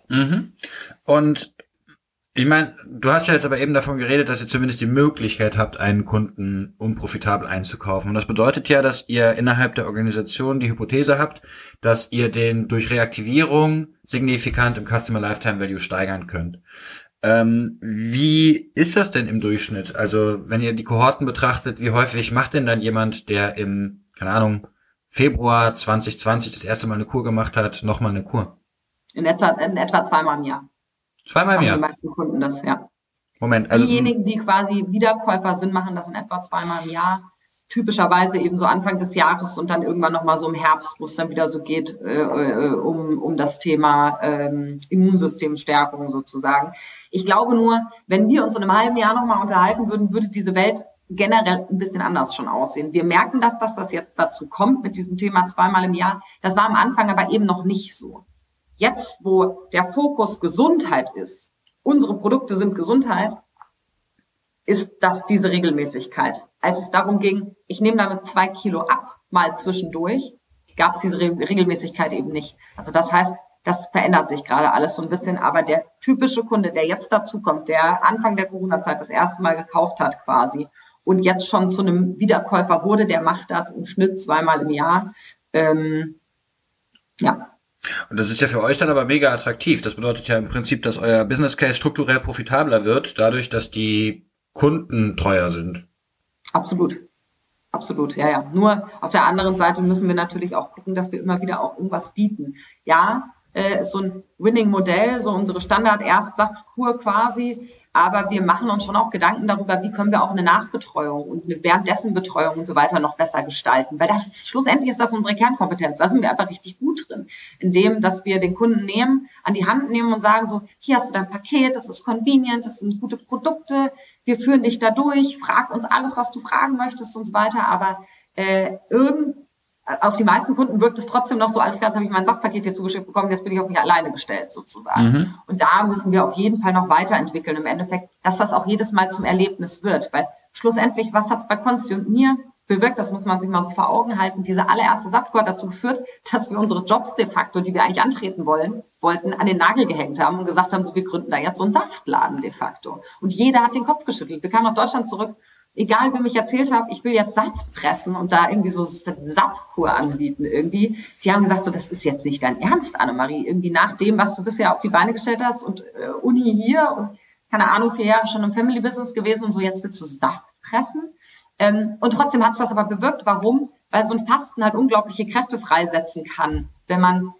Mhm. Und ich meine, du hast ja jetzt aber eben davon geredet, dass ihr zumindest die Möglichkeit habt, einen Kunden unprofitabel einzukaufen. Und das bedeutet ja, dass ihr innerhalb der Organisation die Hypothese habt, dass ihr den durch Reaktivierung signifikant im Customer Lifetime Value steigern könnt. Ähm, wie ist das denn im Durchschnitt? Also, wenn ihr die Kohorten betrachtet, wie häufig macht denn dann jemand, der im, keine Ahnung, Februar 2020 das erste Mal eine Kur gemacht hat, nochmal eine Kur? In etwa, in etwa zweimal im Jahr. Zweimal im Jahr? Die meisten Kunden das, ja. Moment, also. Diejenigen, die quasi Wiederkäufer sind, machen das in etwa zweimal im Jahr typischerweise eben so Anfang des Jahres und dann irgendwann nochmal so im Herbst, wo es dann wieder so geht, äh, äh, um, um das Thema ähm, Immunsystemstärkung sozusagen. Ich glaube nur, wenn wir uns in einem halben Jahr nochmal unterhalten würden, würde diese Welt generell ein bisschen anders schon aussehen. Wir merken das, dass das jetzt dazu kommt mit diesem Thema zweimal im Jahr. Das war am Anfang aber eben noch nicht so. Jetzt, wo der Fokus Gesundheit ist, unsere Produkte sind Gesundheit, ist das diese Regelmäßigkeit. Als es darum ging, ich nehme damit zwei Kilo ab, mal zwischendurch, gab es diese Re Regelmäßigkeit eben nicht. Also das heißt, das verändert sich gerade alles so ein bisschen, aber der typische Kunde, der jetzt dazukommt, der Anfang der Corona-Zeit das erste Mal gekauft hat quasi und jetzt schon zu einem Wiederkäufer wurde, der macht das im Schnitt zweimal im Jahr. Ähm, ja. Und das ist ja für euch dann aber mega attraktiv. Das bedeutet ja im Prinzip, dass euer Business Case strukturell profitabler wird, dadurch, dass die Kunden treuer sind. Absolut. Absolut, ja, ja. Nur auf der anderen Seite müssen wir natürlich auch gucken, dass wir immer wieder auch irgendwas bieten. Ja, äh, ist so ein Winning-Modell, so unsere Standard-Erstsaftkur quasi. Aber wir machen uns schon auch Gedanken darüber, wie können wir auch eine Nachbetreuung und eine währenddessen Betreuung und so weiter noch besser gestalten. Weil das schlussendlich ist das unsere Kernkompetenz. Da sind wir einfach richtig gut drin. Indem, dass wir den Kunden nehmen, an die Hand nehmen und sagen so, hier hast du dein Paket, das ist convenient, das sind gute Produkte, wir führen dich da durch, frag uns alles, was du fragen möchtest und so weiter. Aber äh, irgend auf die meisten Kunden wirkt es trotzdem noch so, alles jetzt habe ich mein Sachpaket hier zugeschickt bekommen, jetzt bin ich auf mich alleine gestellt sozusagen. Mhm. Und da müssen wir auf jeden Fall noch weiterentwickeln im Endeffekt, dass das auch jedes Mal zum Erlebnis wird. Weil schlussendlich, was hat es bei Konsti und mir bewirkt, das muss man sich mal so vor Augen halten, diese allererste Saftkur hat dazu geführt, dass wir unsere Jobs de facto, die wir eigentlich antreten wollen, wollten, an den Nagel gehängt haben und gesagt haben, so wir gründen da jetzt so einen Saftladen de facto. Und jeder hat den Kopf geschüttelt. Wir kamen nach Deutschland zurück egal wem ich erzählt habe, ich will jetzt Saft pressen und da irgendwie so Saftkur anbieten irgendwie, die haben gesagt, so das ist jetzt nicht dein Ernst, Annemarie, irgendwie nach dem, was du bisher auf die Beine gestellt hast und äh, Uni hier und keine Ahnung, vier Jahre schon im Family Business gewesen und so, jetzt willst du Saft pressen. Ähm, und trotzdem hat es das aber bewirkt. Warum? Weil so ein Fasten halt unglaubliche Kräfte freisetzen kann, wenn man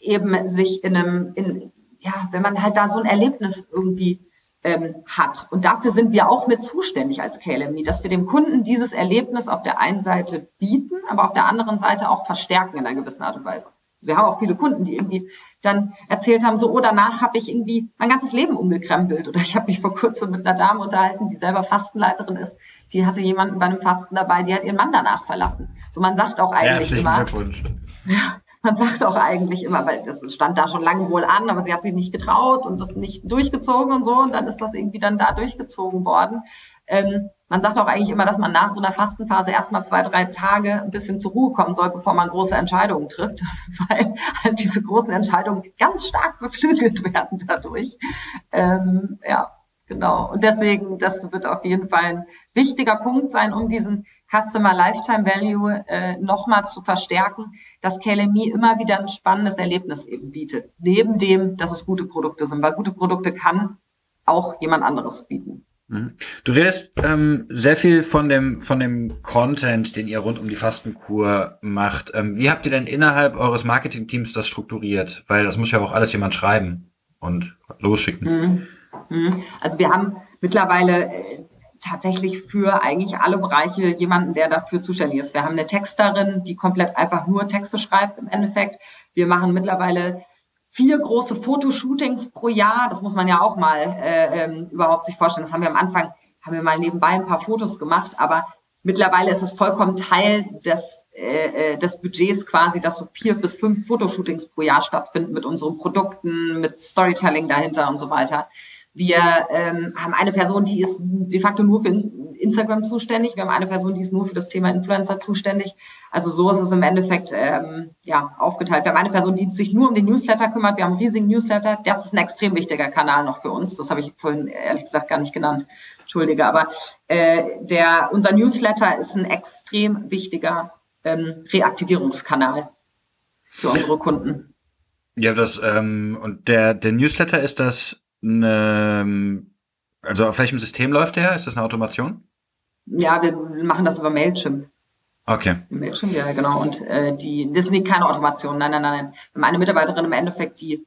eben sich in einem, in, ja, wenn man halt da so ein Erlebnis irgendwie ähm, hat. Und dafür sind wir auch mit zuständig als KLMI, dass wir dem Kunden dieses Erlebnis auf der einen Seite bieten, aber auf der anderen Seite auch verstärken in einer gewissen Art und Weise. Wir haben auch viele Kunden, die irgendwie dann erzählt haben, so, oh, danach habe ich irgendwie mein ganzes Leben umgekrempelt. Oder ich habe mich vor kurzem mit einer Dame unterhalten, die selber Fastenleiterin ist. Die hatte jemanden bei einem Fasten dabei, die hat ihren Mann danach verlassen. So, man sagt auch eigentlich Herzlichen immer. Glückwunsch. Ja, man sagt auch eigentlich immer, weil das stand da schon lange wohl an, aber sie hat sich nicht getraut und das nicht durchgezogen und so. Und dann ist das irgendwie dann da durchgezogen worden. Ähm, man sagt auch eigentlich immer, dass man nach so einer Fastenphase erstmal zwei, drei Tage ein bisschen zur Ruhe kommen soll, bevor man große Entscheidungen trifft, weil halt diese großen Entscheidungen ganz stark beflügelt werden dadurch. Ähm, ja, genau. Und deswegen, das wird auf jeden Fall ein wichtiger Punkt sein, um diesen Customer Lifetime Value äh, nochmal zu verstärken, dass KLMI immer wieder ein spannendes Erlebnis eben bietet. Neben dem, dass es gute Produkte sind, weil gute Produkte kann auch jemand anderes bieten. Mhm. Du redest ähm, sehr viel von dem von dem Content, den ihr rund um die Fastenkur macht. Ähm, wie habt ihr denn innerhalb eures Marketingteams das strukturiert? Weil das muss ja auch alles jemand schreiben und losschicken. Mhm. Mhm. Also wir haben mittlerweile äh, tatsächlich für eigentlich alle Bereiche jemanden, der dafür zuständig ist. Wir haben eine Texterin, die komplett einfach nur Texte schreibt im Endeffekt. Wir machen mittlerweile vier große Fotoshootings pro Jahr. Das muss man ja auch mal äh, ähm, überhaupt sich vorstellen. Das haben wir am Anfang, haben wir mal nebenbei ein paar Fotos gemacht, aber mittlerweile ist es vollkommen Teil des, äh, äh des Budgets quasi, dass so vier bis fünf Fotoshootings pro Jahr stattfinden mit unseren Produkten, mit Storytelling dahinter und so weiter. Wir ähm, haben eine Person, die ist de facto nur für Instagram zuständig. Wir haben eine Person, die ist nur für das Thema Influencer zuständig. Also so ist es im Endeffekt ähm, ja, aufgeteilt. Wir haben eine Person, die sich nur um den Newsletter kümmert. Wir haben einen riesigen Newsletter. Das ist ein extrem wichtiger Kanal noch für uns. Das habe ich vorhin ehrlich gesagt gar nicht genannt. Entschuldige, aber äh, der, unser Newsletter ist ein extrem wichtiger ähm, Reaktivierungskanal für unsere Kunden. Ja, das ähm, und der der Newsletter ist das eine, also auf welchem System läuft der? Ist das eine Automation? Ja, wir machen das über Mailchimp. Okay. Mailchimp, ja, genau. Und äh, die, das ist nicht keine Automation. Nein, nein, nein. Wir haben eine Mitarbeiterin im Endeffekt, die,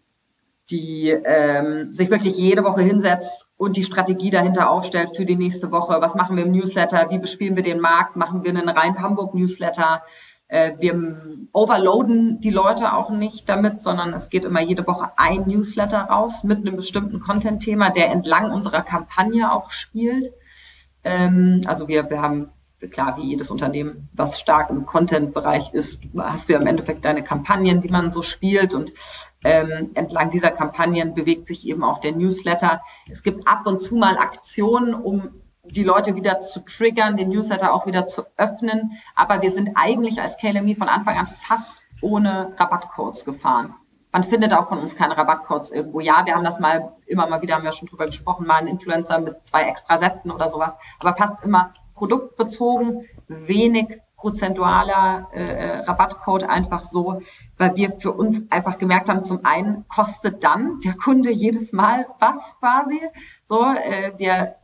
die ähm, sich wirklich jede Woche hinsetzt und die Strategie dahinter aufstellt für die nächste Woche. Was machen wir im Newsletter? Wie bespielen wir den Markt? Machen wir einen rein Hamburg-Newsletter? Äh, wir overloaden die Leute auch nicht damit, sondern es geht immer jede Woche ein Newsletter raus mit einem bestimmten Content-Thema, der entlang unserer Kampagne auch spielt. Ähm, also wir, wir haben, klar, wie jedes Unternehmen, was stark im Content-Bereich ist, hast du ja im Endeffekt deine Kampagnen, die man so spielt und ähm, entlang dieser Kampagnen bewegt sich eben auch der Newsletter. Es gibt ab und zu mal Aktionen, um die Leute wieder zu triggern, den Newsletter auch wieder zu öffnen. Aber wir sind eigentlich als KLMI von Anfang an fast ohne Rabattcodes gefahren. Man findet auch von uns keine Rabattcodes irgendwo. Ja, wir haben das mal immer mal wieder, haben wir schon drüber gesprochen, mal einen Influencer mit zwei extra Säften oder sowas. Aber fast immer produktbezogen, wenig prozentualer äh, äh, Rabattcode einfach so, weil wir für uns einfach gemerkt haben, zum einen kostet dann der Kunde jedes Mal was quasi. So, äh, wir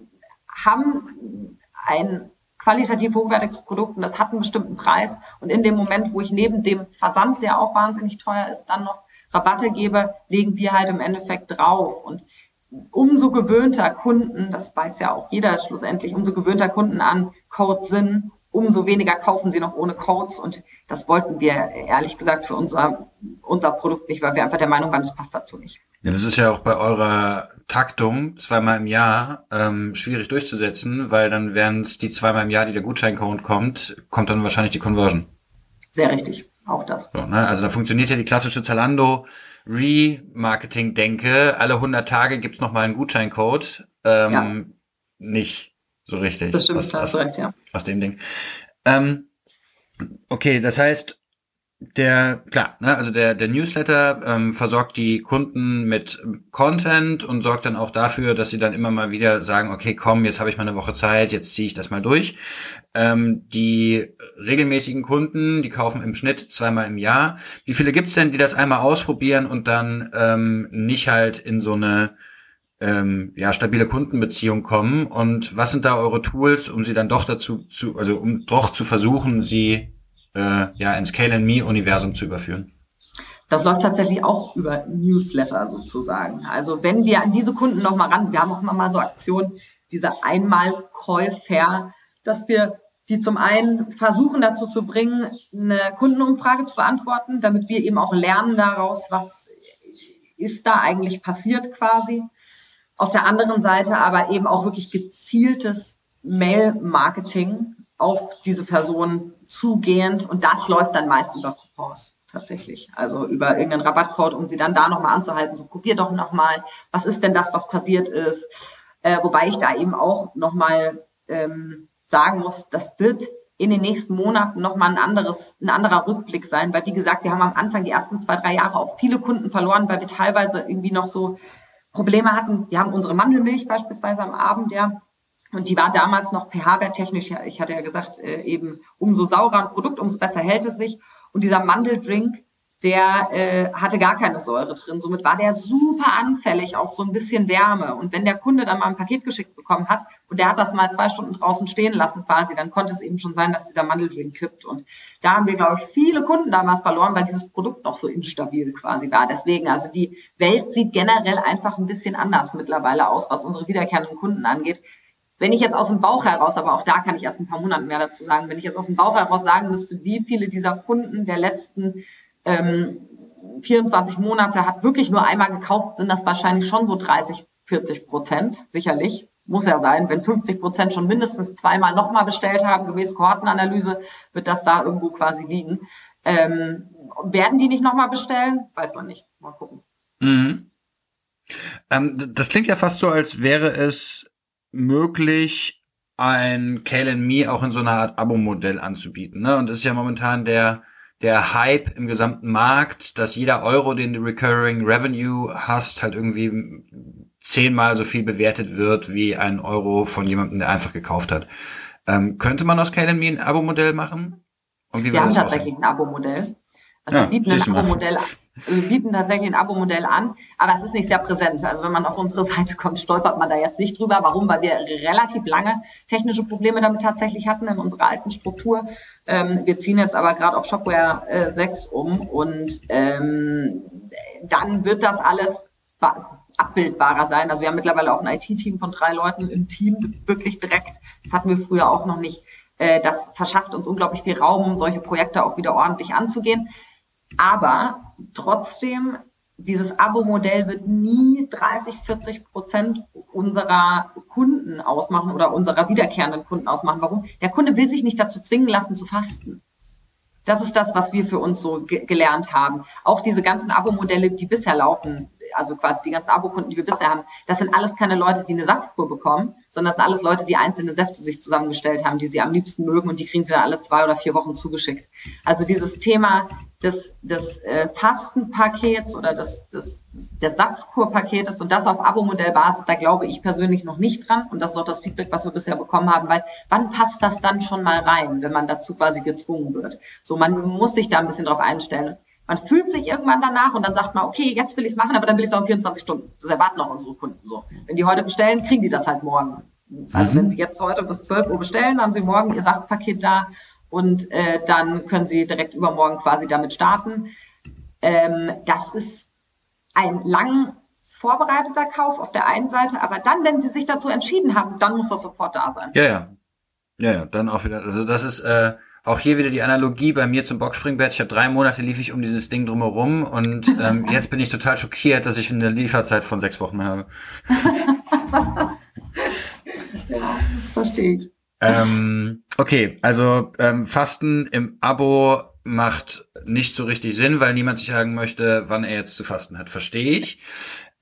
haben ein qualitativ hochwertiges Produkt und das hat einen bestimmten Preis. Und in dem Moment, wo ich neben dem Versand, der auch wahnsinnig teuer ist, dann noch Rabatte gebe, legen wir halt im Endeffekt drauf. Und umso gewöhnter Kunden, das weiß ja auch jeder schlussendlich, umso gewöhnter Kunden an Codes sind, umso weniger kaufen sie noch ohne Codes. Und das wollten wir ehrlich gesagt für unser, unser Produkt nicht, weil wir einfach der Meinung waren, das passt dazu nicht. Ja, das ist ja auch bei eurer Taktung zweimal im Jahr ähm, schwierig durchzusetzen, weil dann wären es die zweimal im Jahr, die der Gutscheincode kommt, kommt dann wahrscheinlich die Conversion. Sehr richtig, auch das. So, ne? Also da funktioniert ja die klassische Zalando Remarketing-Denke. Alle 100 Tage gibt's noch mal einen Gutscheincode. Ähm, ja. Nicht so richtig. Das stimmt, aus, hast recht, ja. Aus dem Ding. Ähm, okay, das heißt, der, klar, ne, also der, der Newsletter ähm, versorgt die Kunden mit Content und sorgt dann auch dafür, dass sie dann immer mal wieder sagen, okay, komm, jetzt habe ich mal eine Woche Zeit, jetzt ziehe ich das mal durch. Ähm, die regelmäßigen Kunden, die kaufen im Schnitt zweimal im Jahr. Wie viele gibt's denn, die das einmal ausprobieren und dann ähm, nicht halt in so eine ähm, ja, stabile Kundenbeziehung kommen? Und was sind da eure Tools, um sie dann doch dazu zu, also um doch zu versuchen, sie äh, ja ins Scale and Me Universum zu überführen? Das läuft tatsächlich auch über Newsletter sozusagen. Also wenn wir an diese Kunden nochmal ran, wir haben auch immer mal so Aktionen, diese Einmalkäufer, dass wir die zum einen versuchen dazu zu bringen, eine Kundenumfrage zu beantworten, damit wir eben auch lernen daraus, was ist da eigentlich passiert quasi. Auf der anderen Seite aber eben auch wirklich gezieltes Mail-Marketing auf diese Person zugehend. Und das läuft dann meist über Coupons tatsächlich. Also über irgendeinen Rabattcode, um sie dann da nochmal anzuhalten. So, probier doch nochmal, was ist denn das, was passiert ist? Äh, wobei ich da eben auch nochmal ähm, sagen muss, das wird in den nächsten Monaten nochmal ein anderes, ein anderer Rückblick sein, weil wie gesagt, wir haben am Anfang die ersten zwei, drei Jahre auch viele Kunden verloren, weil wir teilweise irgendwie noch so Probleme hatten. Wir haben unsere Mandelmilch beispielsweise am Abend, ja. Und die war damals noch pH-werttechnisch, ich hatte ja gesagt, äh, eben umso saurer ein Produkt, umso besser hält es sich. Und dieser Mandeldrink, der äh, hatte gar keine Säure drin. Somit war der super anfällig auf so ein bisschen Wärme. Und wenn der Kunde dann mal ein Paket geschickt bekommen hat und der hat das mal zwei Stunden draußen stehen lassen quasi, dann konnte es eben schon sein, dass dieser Mandeldrink kippt. Und da haben wir, glaube ich, viele Kunden damals verloren, weil dieses Produkt noch so instabil quasi war. Deswegen, also die Welt sieht generell einfach ein bisschen anders mittlerweile aus, was unsere wiederkehrenden Kunden angeht. Wenn ich jetzt aus dem Bauch heraus, aber auch da kann ich erst ein paar Monate mehr dazu sagen, wenn ich jetzt aus dem Bauch heraus sagen müsste, wie viele dieser Kunden der letzten ähm, 24 Monate hat wirklich nur einmal gekauft, sind das wahrscheinlich schon so 30, 40 Prozent, sicherlich. Muss ja sein. Wenn 50 Prozent schon mindestens zweimal nochmal bestellt haben, gemäß Kohortenanalyse, wird das da irgendwo quasi liegen. Ähm, werden die nicht nochmal bestellen? Weiß man nicht. Mal gucken. Mhm. Ähm, das klingt ja fast so, als wäre es möglich, ein Kale Me auch in so einer Art Abo-Modell anzubieten. Ne? Und das ist ja momentan der der Hype im gesamten Markt, dass jeder Euro, den du Recurring Revenue hast, halt irgendwie zehnmal so viel bewertet wird wie ein Euro von jemandem, der einfach gekauft hat. Ähm, könnte man aus Kale Me ein Abo-Modell machen? Und wie wir haben tatsächlich aussehen? ein Abo-Modell. Also ja, wir bieten ein Abo-Modell wir bieten tatsächlich ein Abo-Modell an, aber es ist nicht sehr präsent. Also wenn man auf unsere Seite kommt, stolpert man da jetzt nicht drüber. Warum? Weil wir relativ lange technische Probleme damit tatsächlich hatten in unserer alten Struktur. Ähm, wir ziehen jetzt aber gerade auf Shopware äh, 6 um und ähm, dann wird das alles abbildbarer sein. Also wir haben mittlerweile auch ein IT-Team von drei Leuten im Team, wirklich direkt. Das hatten wir früher auch noch nicht. Äh, das verschafft uns unglaublich viel Raum, solche Projekte auch wieder ordentlich anzugehen. Aber trotzdem, dieses Abo-Modell wird nie 30, 40 Prozent unserer Kunden ausmachen oder unserer wiederkehrenden Kunden ausmachen. Warum? Der Kunde will sich nicht dazu zwingen lassen zu fasten. Das ist das, was wir für uns so ge gelernt haben. Auch diese ganzen Abo-Modelle, die bisher laufen, also quasi die ganzen Abokunden, die wir bisher haben, das sind alles keine Leute, die eine Saftkur bekommen, sondern das sind alles Leute, die einzelne Säfte sich zusammengestellt haben, die sie am liebsten mögen und die kriegen sie dann alle zwei oder vier Wochen zugeschickt. Also dieses Thema des, des äh, Fastenpakets oder des, des des Saftkurpaketes und das auf Abo-Modellbasis, da glaube ich persönlich noch nicht dran. Und das ist auch das Feedback, was wir bisher bekommen haben, weil wann passt das dann schon mal rein, wenn man dazu quasi gezwungen wird? So, man muss sich da ein bisschen drauf einstellen. Man fühlt sich irgendwann danach und dann sagt man, okay, jetzt will ich es machen, aber dann will ich es auch in 24 Stunden. Das erwarten auch unsere Kunden so. Wenn die heute bestellen, kriegen die das halt morgen. Also mhm. wenn sie jetzt heute bis 12 Uhr bestellen, haben sie morgen ihr Saftpaket da und äh, dann können sie direkt übermorgen quasi damit starten. Ähm, das ist ein lang vorbereiteter Kauf auf der einen Seite, aber dann, wenn sie sich dazu entschieden haben, dann muss das sofort da sein. Ja, ja. Ja, ja, dann auch wieder. Also das ist äh, auch hier wieder die Analogie bei mir zum Boxspringbett. Ich habe drei Monate lief ich um dieses Ding drumherum und ähm, jetzt bin ich total schockiert, dass ich eine Lieferzeit von sechs Wochen habe. ja, das verstehe ich. Ähm, okay, also ähm, Fasten im Abo macht nicht so richtig Sinn, weil niemand sich sagen möchte, wann er jetzt zu fasten hat. Verstehe ich.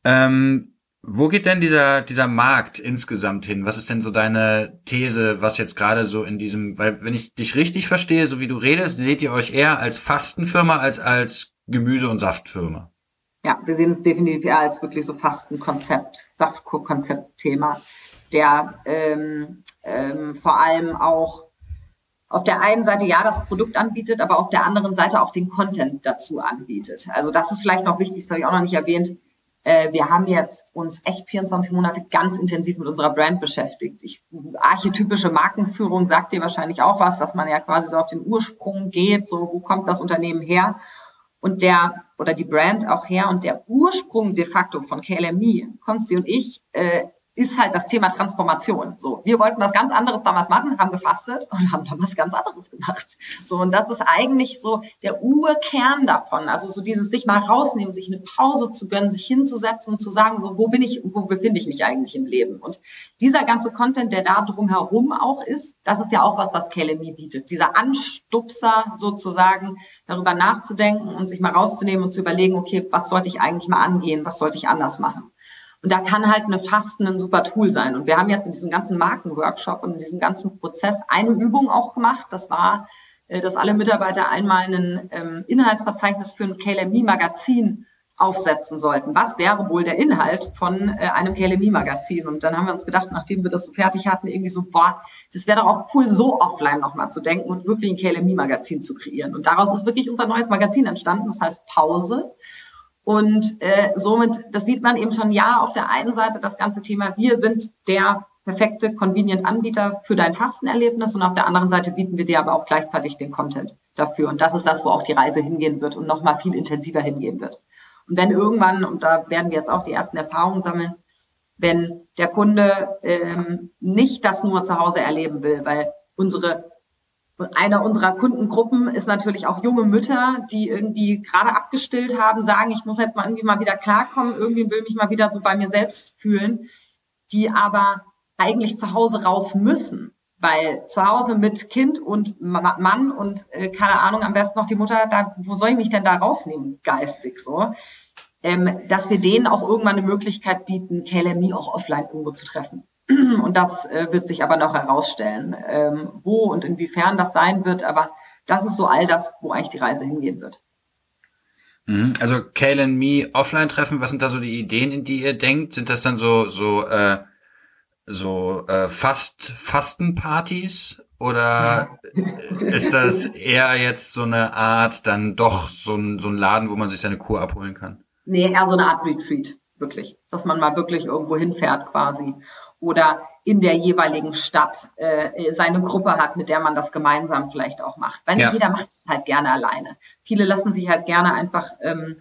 Ähm, wo geht denn dieser, dieser Markt insgesamt hin? Was ist denn so deine These, was jetzt gerade so in diesem, weil wenn ich dich richtig verstehe, so wie du redest, seht ihr euch eher als Fastenfirma als als Gemüse- und Saftfirma? Ja, wir sehen es definitiv eher als wirklich so Fastenkonzept, Saftkur-Konzept-Thema, der ähm, ähm, vor allem auch auf der einen Seite ja das Produkt anbietet, aber auf der anderen Seite auch den Content dazu anbietet. Also das ist vielleicht noch wichtig, das habe ich auch noch nicht erwähnt. Äh, wir haben jetzt uns echt 24 Monate ganz intensiv mit unserer Brand beschäftigt. Ich, archetypische Markenführung sagt dir wahrscheinlich auch was, dass man ja quasi so auf den Ursprung geht, so wo kommt das Unternehmen her? Und der oder die Brand auch her und der Ursprung de facto von KLME, Konsti und ich, äh, ist halt das Thema Transformation. So, wir wollten was ganz anderes damals machen, haben gefastet und haben dann was ganz anderes gemacht. So, und das ist eigentlich so der Urkern davon. Also so dieses sich mal rausnehmen, sich eine Pause zu gönnen, sich hinzusetzen und zu sagen, wo bin ich, wo befinde ich mich eigentlich im Leben? Und dieser ganze Content, der da drumherum auch ist, das ist ja auch was, was KLMI bietet. Dieser Anstupser sozusagen, darüber nachzudenken und sich mal rauszunehmen und zu überlegen, okay, was sollte ich eigentlich mal angehen? Was sollte ich anders machen? Und da kann halt eine Fasten ein super Tool sein. Und wir haben jetzt in diesem ganzen Markenworkshop und in diesem ganzen Prozess eine Übung auch gemacht. Das war, äh, dass alle Mitarbeiter einmal ein ähm, Inhaltsverzeichnis für ein KLMI-Magazin aufsetzen sollten. Was wäre wohl der Inhalt von äh, einem KLMI-Magazin? Und dann haben wir uns gedacht, nachdem wir das so fertig hatten, irgendwie so, boah, das wäre doch auch cool, so offline nochmal zu denken und wirklich ein KLMI-Magazin zu kreieren. Und daraus ist wirklich unser neues Magazin entstanden. Das heißt Pause. Und äh, somit, das sieht man eben schon, ja, auf der einen Seite das ganze Thema, wir sind der perfekte Convenient-Anbieter für dein Fastenerlebnis und auf der anderen Seite bieten wir dir aber auch gleichzeitig den Content dafür. Und das ist das, wo auch die Reise hingehen wird und nochmal viel intensiver hingehen wird. Und wenn irgendwann, und da werden wir jetzt auch die ersten Erfahrungen sammeln, wenn der Kunde ähm, nicht das nur zu Hause erleben will, weil unsere einer unserer Kundengruppen ist natürlich auch junge Mütter, die irgendwie gerade abgestillt haben, sagen, ich muss jetzt mal irgendwie mal wieder klarkommen, irgendwie will mich mal wieder so bei mir selbst fühlen, die aber eigentlich zu Hause raus müssen, weil zu Hause mit Kind und Mann und äh, keine Ahnung, am besten noch die Mutter, da, wo soll ich mich denn da rausnehmen, geistig so? Ähm, dass wir denen auch irgendwann eine Möglichkeit bieten, KLMI auch offline irgendwo zu treffen. Und das äh, wird sich aber noch herausstellen, ähm, wo und inwiefern das sein wird. Aber das ist so all das, wo eigentlich die Reise hingehen wird. Mhm. Also Kale and Me Offline-Treffen, was sind da so die Ideen, in die ihr denkt? Sind das dann so so äh, so äh, Fast Fastenpartys oder ist das eher jetzt so eine Art dann doch so ein, so ein Laden, wo man sich seine Kur abholen kann? Nee, eher so eine Art Retreat, wirklich. Dass man mal wirklich irgendwo hinfährt quasi oder in der jeweiligen Stadt äh, seine Gruppe hat, mit der man das gemeinsam vielleicht auch macht. Weil ja. jeder macht es halt gerne alleine. Viele lassen sich halt gerne einfach ähm,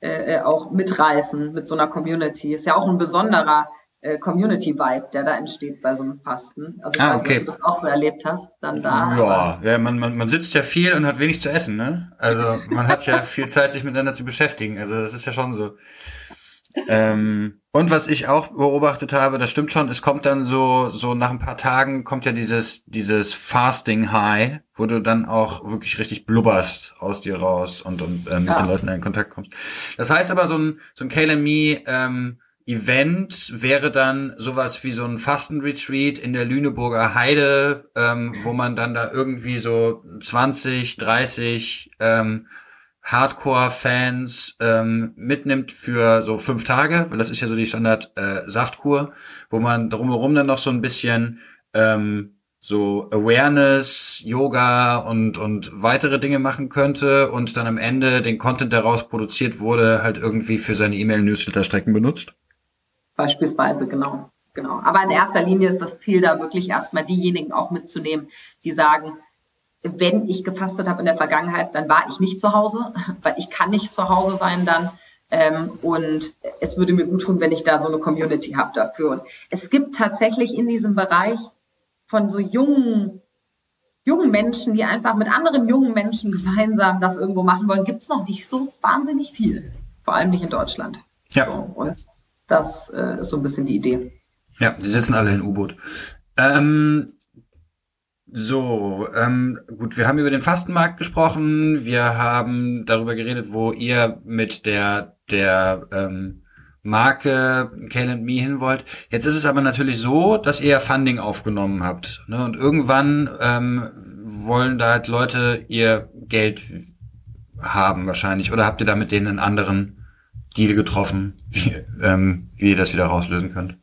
äh, auch mitreißen mit so einer Community. Ist ja auch ein besonderer äh, Community-Vibe, der da entsteht bei so einem Fasten. Also ich ah, weiß okay. nicht, ob du das auch so erlebt hast, dann da. Ja, ja man, man, man sitzt ja viel und hat wenig zu essen, ne? Also man hat ja viel Zeit, sich miteinander zu beschäftigen. Also das ist ja schon so. Ähm, und was ich auch beobachtet habe, das stimmt schon, es kommt dann so, so nach ein paar Tagen kommt ja dieses, dieses Fasting High, wo du dann auch wirklich richtig blubberst aus dir raus und, und äh, mit ja. den Leuten in Kontakt kommst. Das heißt aber, so ein, so ein KLME, ähm, Event wäre dann sowas wie so ein Fastenretreat in der Lüneburger Heide, ähm, wo man dann da irgendwie so 20, 30 ähm, Hardcore-Fans ähm, mitnimmt für so fünf Tage, weil das ist ja so die Standard-Saftkur, äh, wo man drumherum dann noch so ein bisschen ähm, so Awareness, Yoga und, und weitere Dinge machen könnte und dann am Ende den Content, der daraus produziert wurde, halt irgendwie für seine E-Mail-Newsletter-Strecken benutzt? Beispielsweise, genau. Genau. Aber in erster Linie ist das Ziel da wirklich erstmal diejenigen auch mitzunehmen, die sagen, wenn ich gefastet habe in der Vergangenheit, dann war ich nicht zu Hause, weil ich kann nicht zu Hause sein dann. Ähm, und es würde mir gut tun, wenn ich da so eine Community habe dafür. Und es gibt tatsächlich in diesem Bereich von so jungen, jungen Menschen, die einfach mit anderen jungen Menschen gemeinsam das irgendwo machen wollen, gibt es noch nicht so wahnsinnig viel. Vor allem nicht in Deutschland. Ja. So, und das äh, ist so ein bisschen die Idee. Ja, die sitzen alle in U-Boot. Ähm, so, ähm, gut, wir haben über den Fastenmarkt gesprochen, wir haben darüber geredet, wo ihr mit der, der ähm, Marke Kale Me hin wollt. Jetzt ist es aber natürlich so, dass ihr Funding aufgenommen habt. Ne? Und irgendwann ähm, wollen da halt Leute ihr Geld haben wahrscheinlich. Oder habt ihr da mit denen einen anderen Deal getroffen, wie, ähm, wie ihr das wieder rauslösen könnt?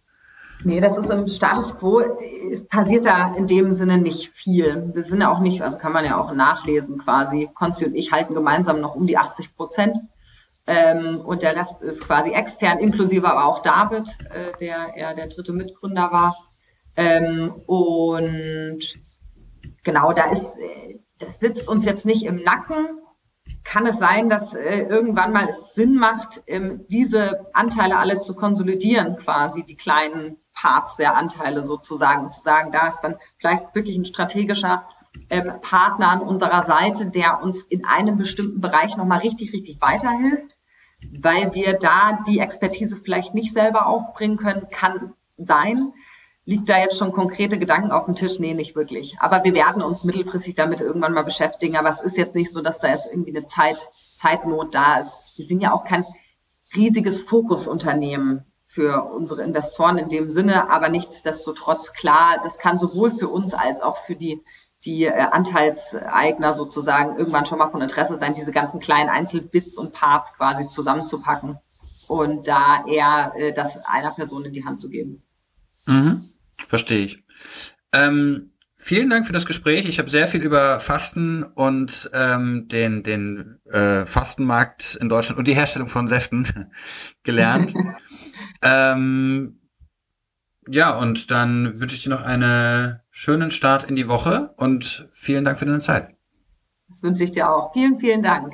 Nee, das ist im Status quo, passiert da in dem Sinne nicht viel. Wir sind ja auch nicht, also kann man ja auch nachlesen quasi. Konsti und ich halten gemeinsam noch um die 80 Prozent. Ähm, und der Rest ist quasi extern, inklusive aber auch David, äh, der ja der dritte Mitgründer war. Ähm, und genau, da ist, äh, das sitzt uns jetzt nicht im Nacken. Kann es sein, dass äh, irgendwann mal es Sinn macht, ähm, diese Anteile alle zu konsolidieren, quasi die kleinen Parts der Anteile sozusagen, zu sagen, da ist dann vielleicht wirklich ein strategischer ähm, Partner an unserer Seite, der uns in einem bestimmten Bereich nochmal richtig, richtig weiterhilft, weil wir da die Expertise vielleicht nicht selber aufbringen können, kann sein. Liegt da jetzt schon konkrete Gedanken auf dem Tisch? Nee, nicht wirklich. Aber wir werden uns mittelfristig damit irgendwann mal beschäftigen. Aber es ist jetzt nicht so, dass da jetzt irgendwie eine Zeit, Zeitnot da ist. Wir sind ja auch kein riesiges Fokusunternehmen für unsere Investoren in dem Sinne, aber nichtsdestotrotz klar, das kann sowohl für uns als auch für die die äh, Anteilseigner sozusagen irgendwann schon mal von Interesse sein, diese ganzen kleinen Einzelbits und Parts quasi zusammenzupacken und da eher äh, das einer Person in die Hand zu geben. Mhm. Verstehe ich. Ähm, vielen Dank für das Gespräch. Ich habe sehr viel über Fasten und ähm, den, den äh, Fastenmarkt in Deutschland und die Herstellung von Säften gelernt. ähm, ja, und dann wünsche ich dir noch einen schönen Start in die Woche und vielen Dank für deine Zeit. Das wünsche ich dir auch. Vielen, vielen Dank.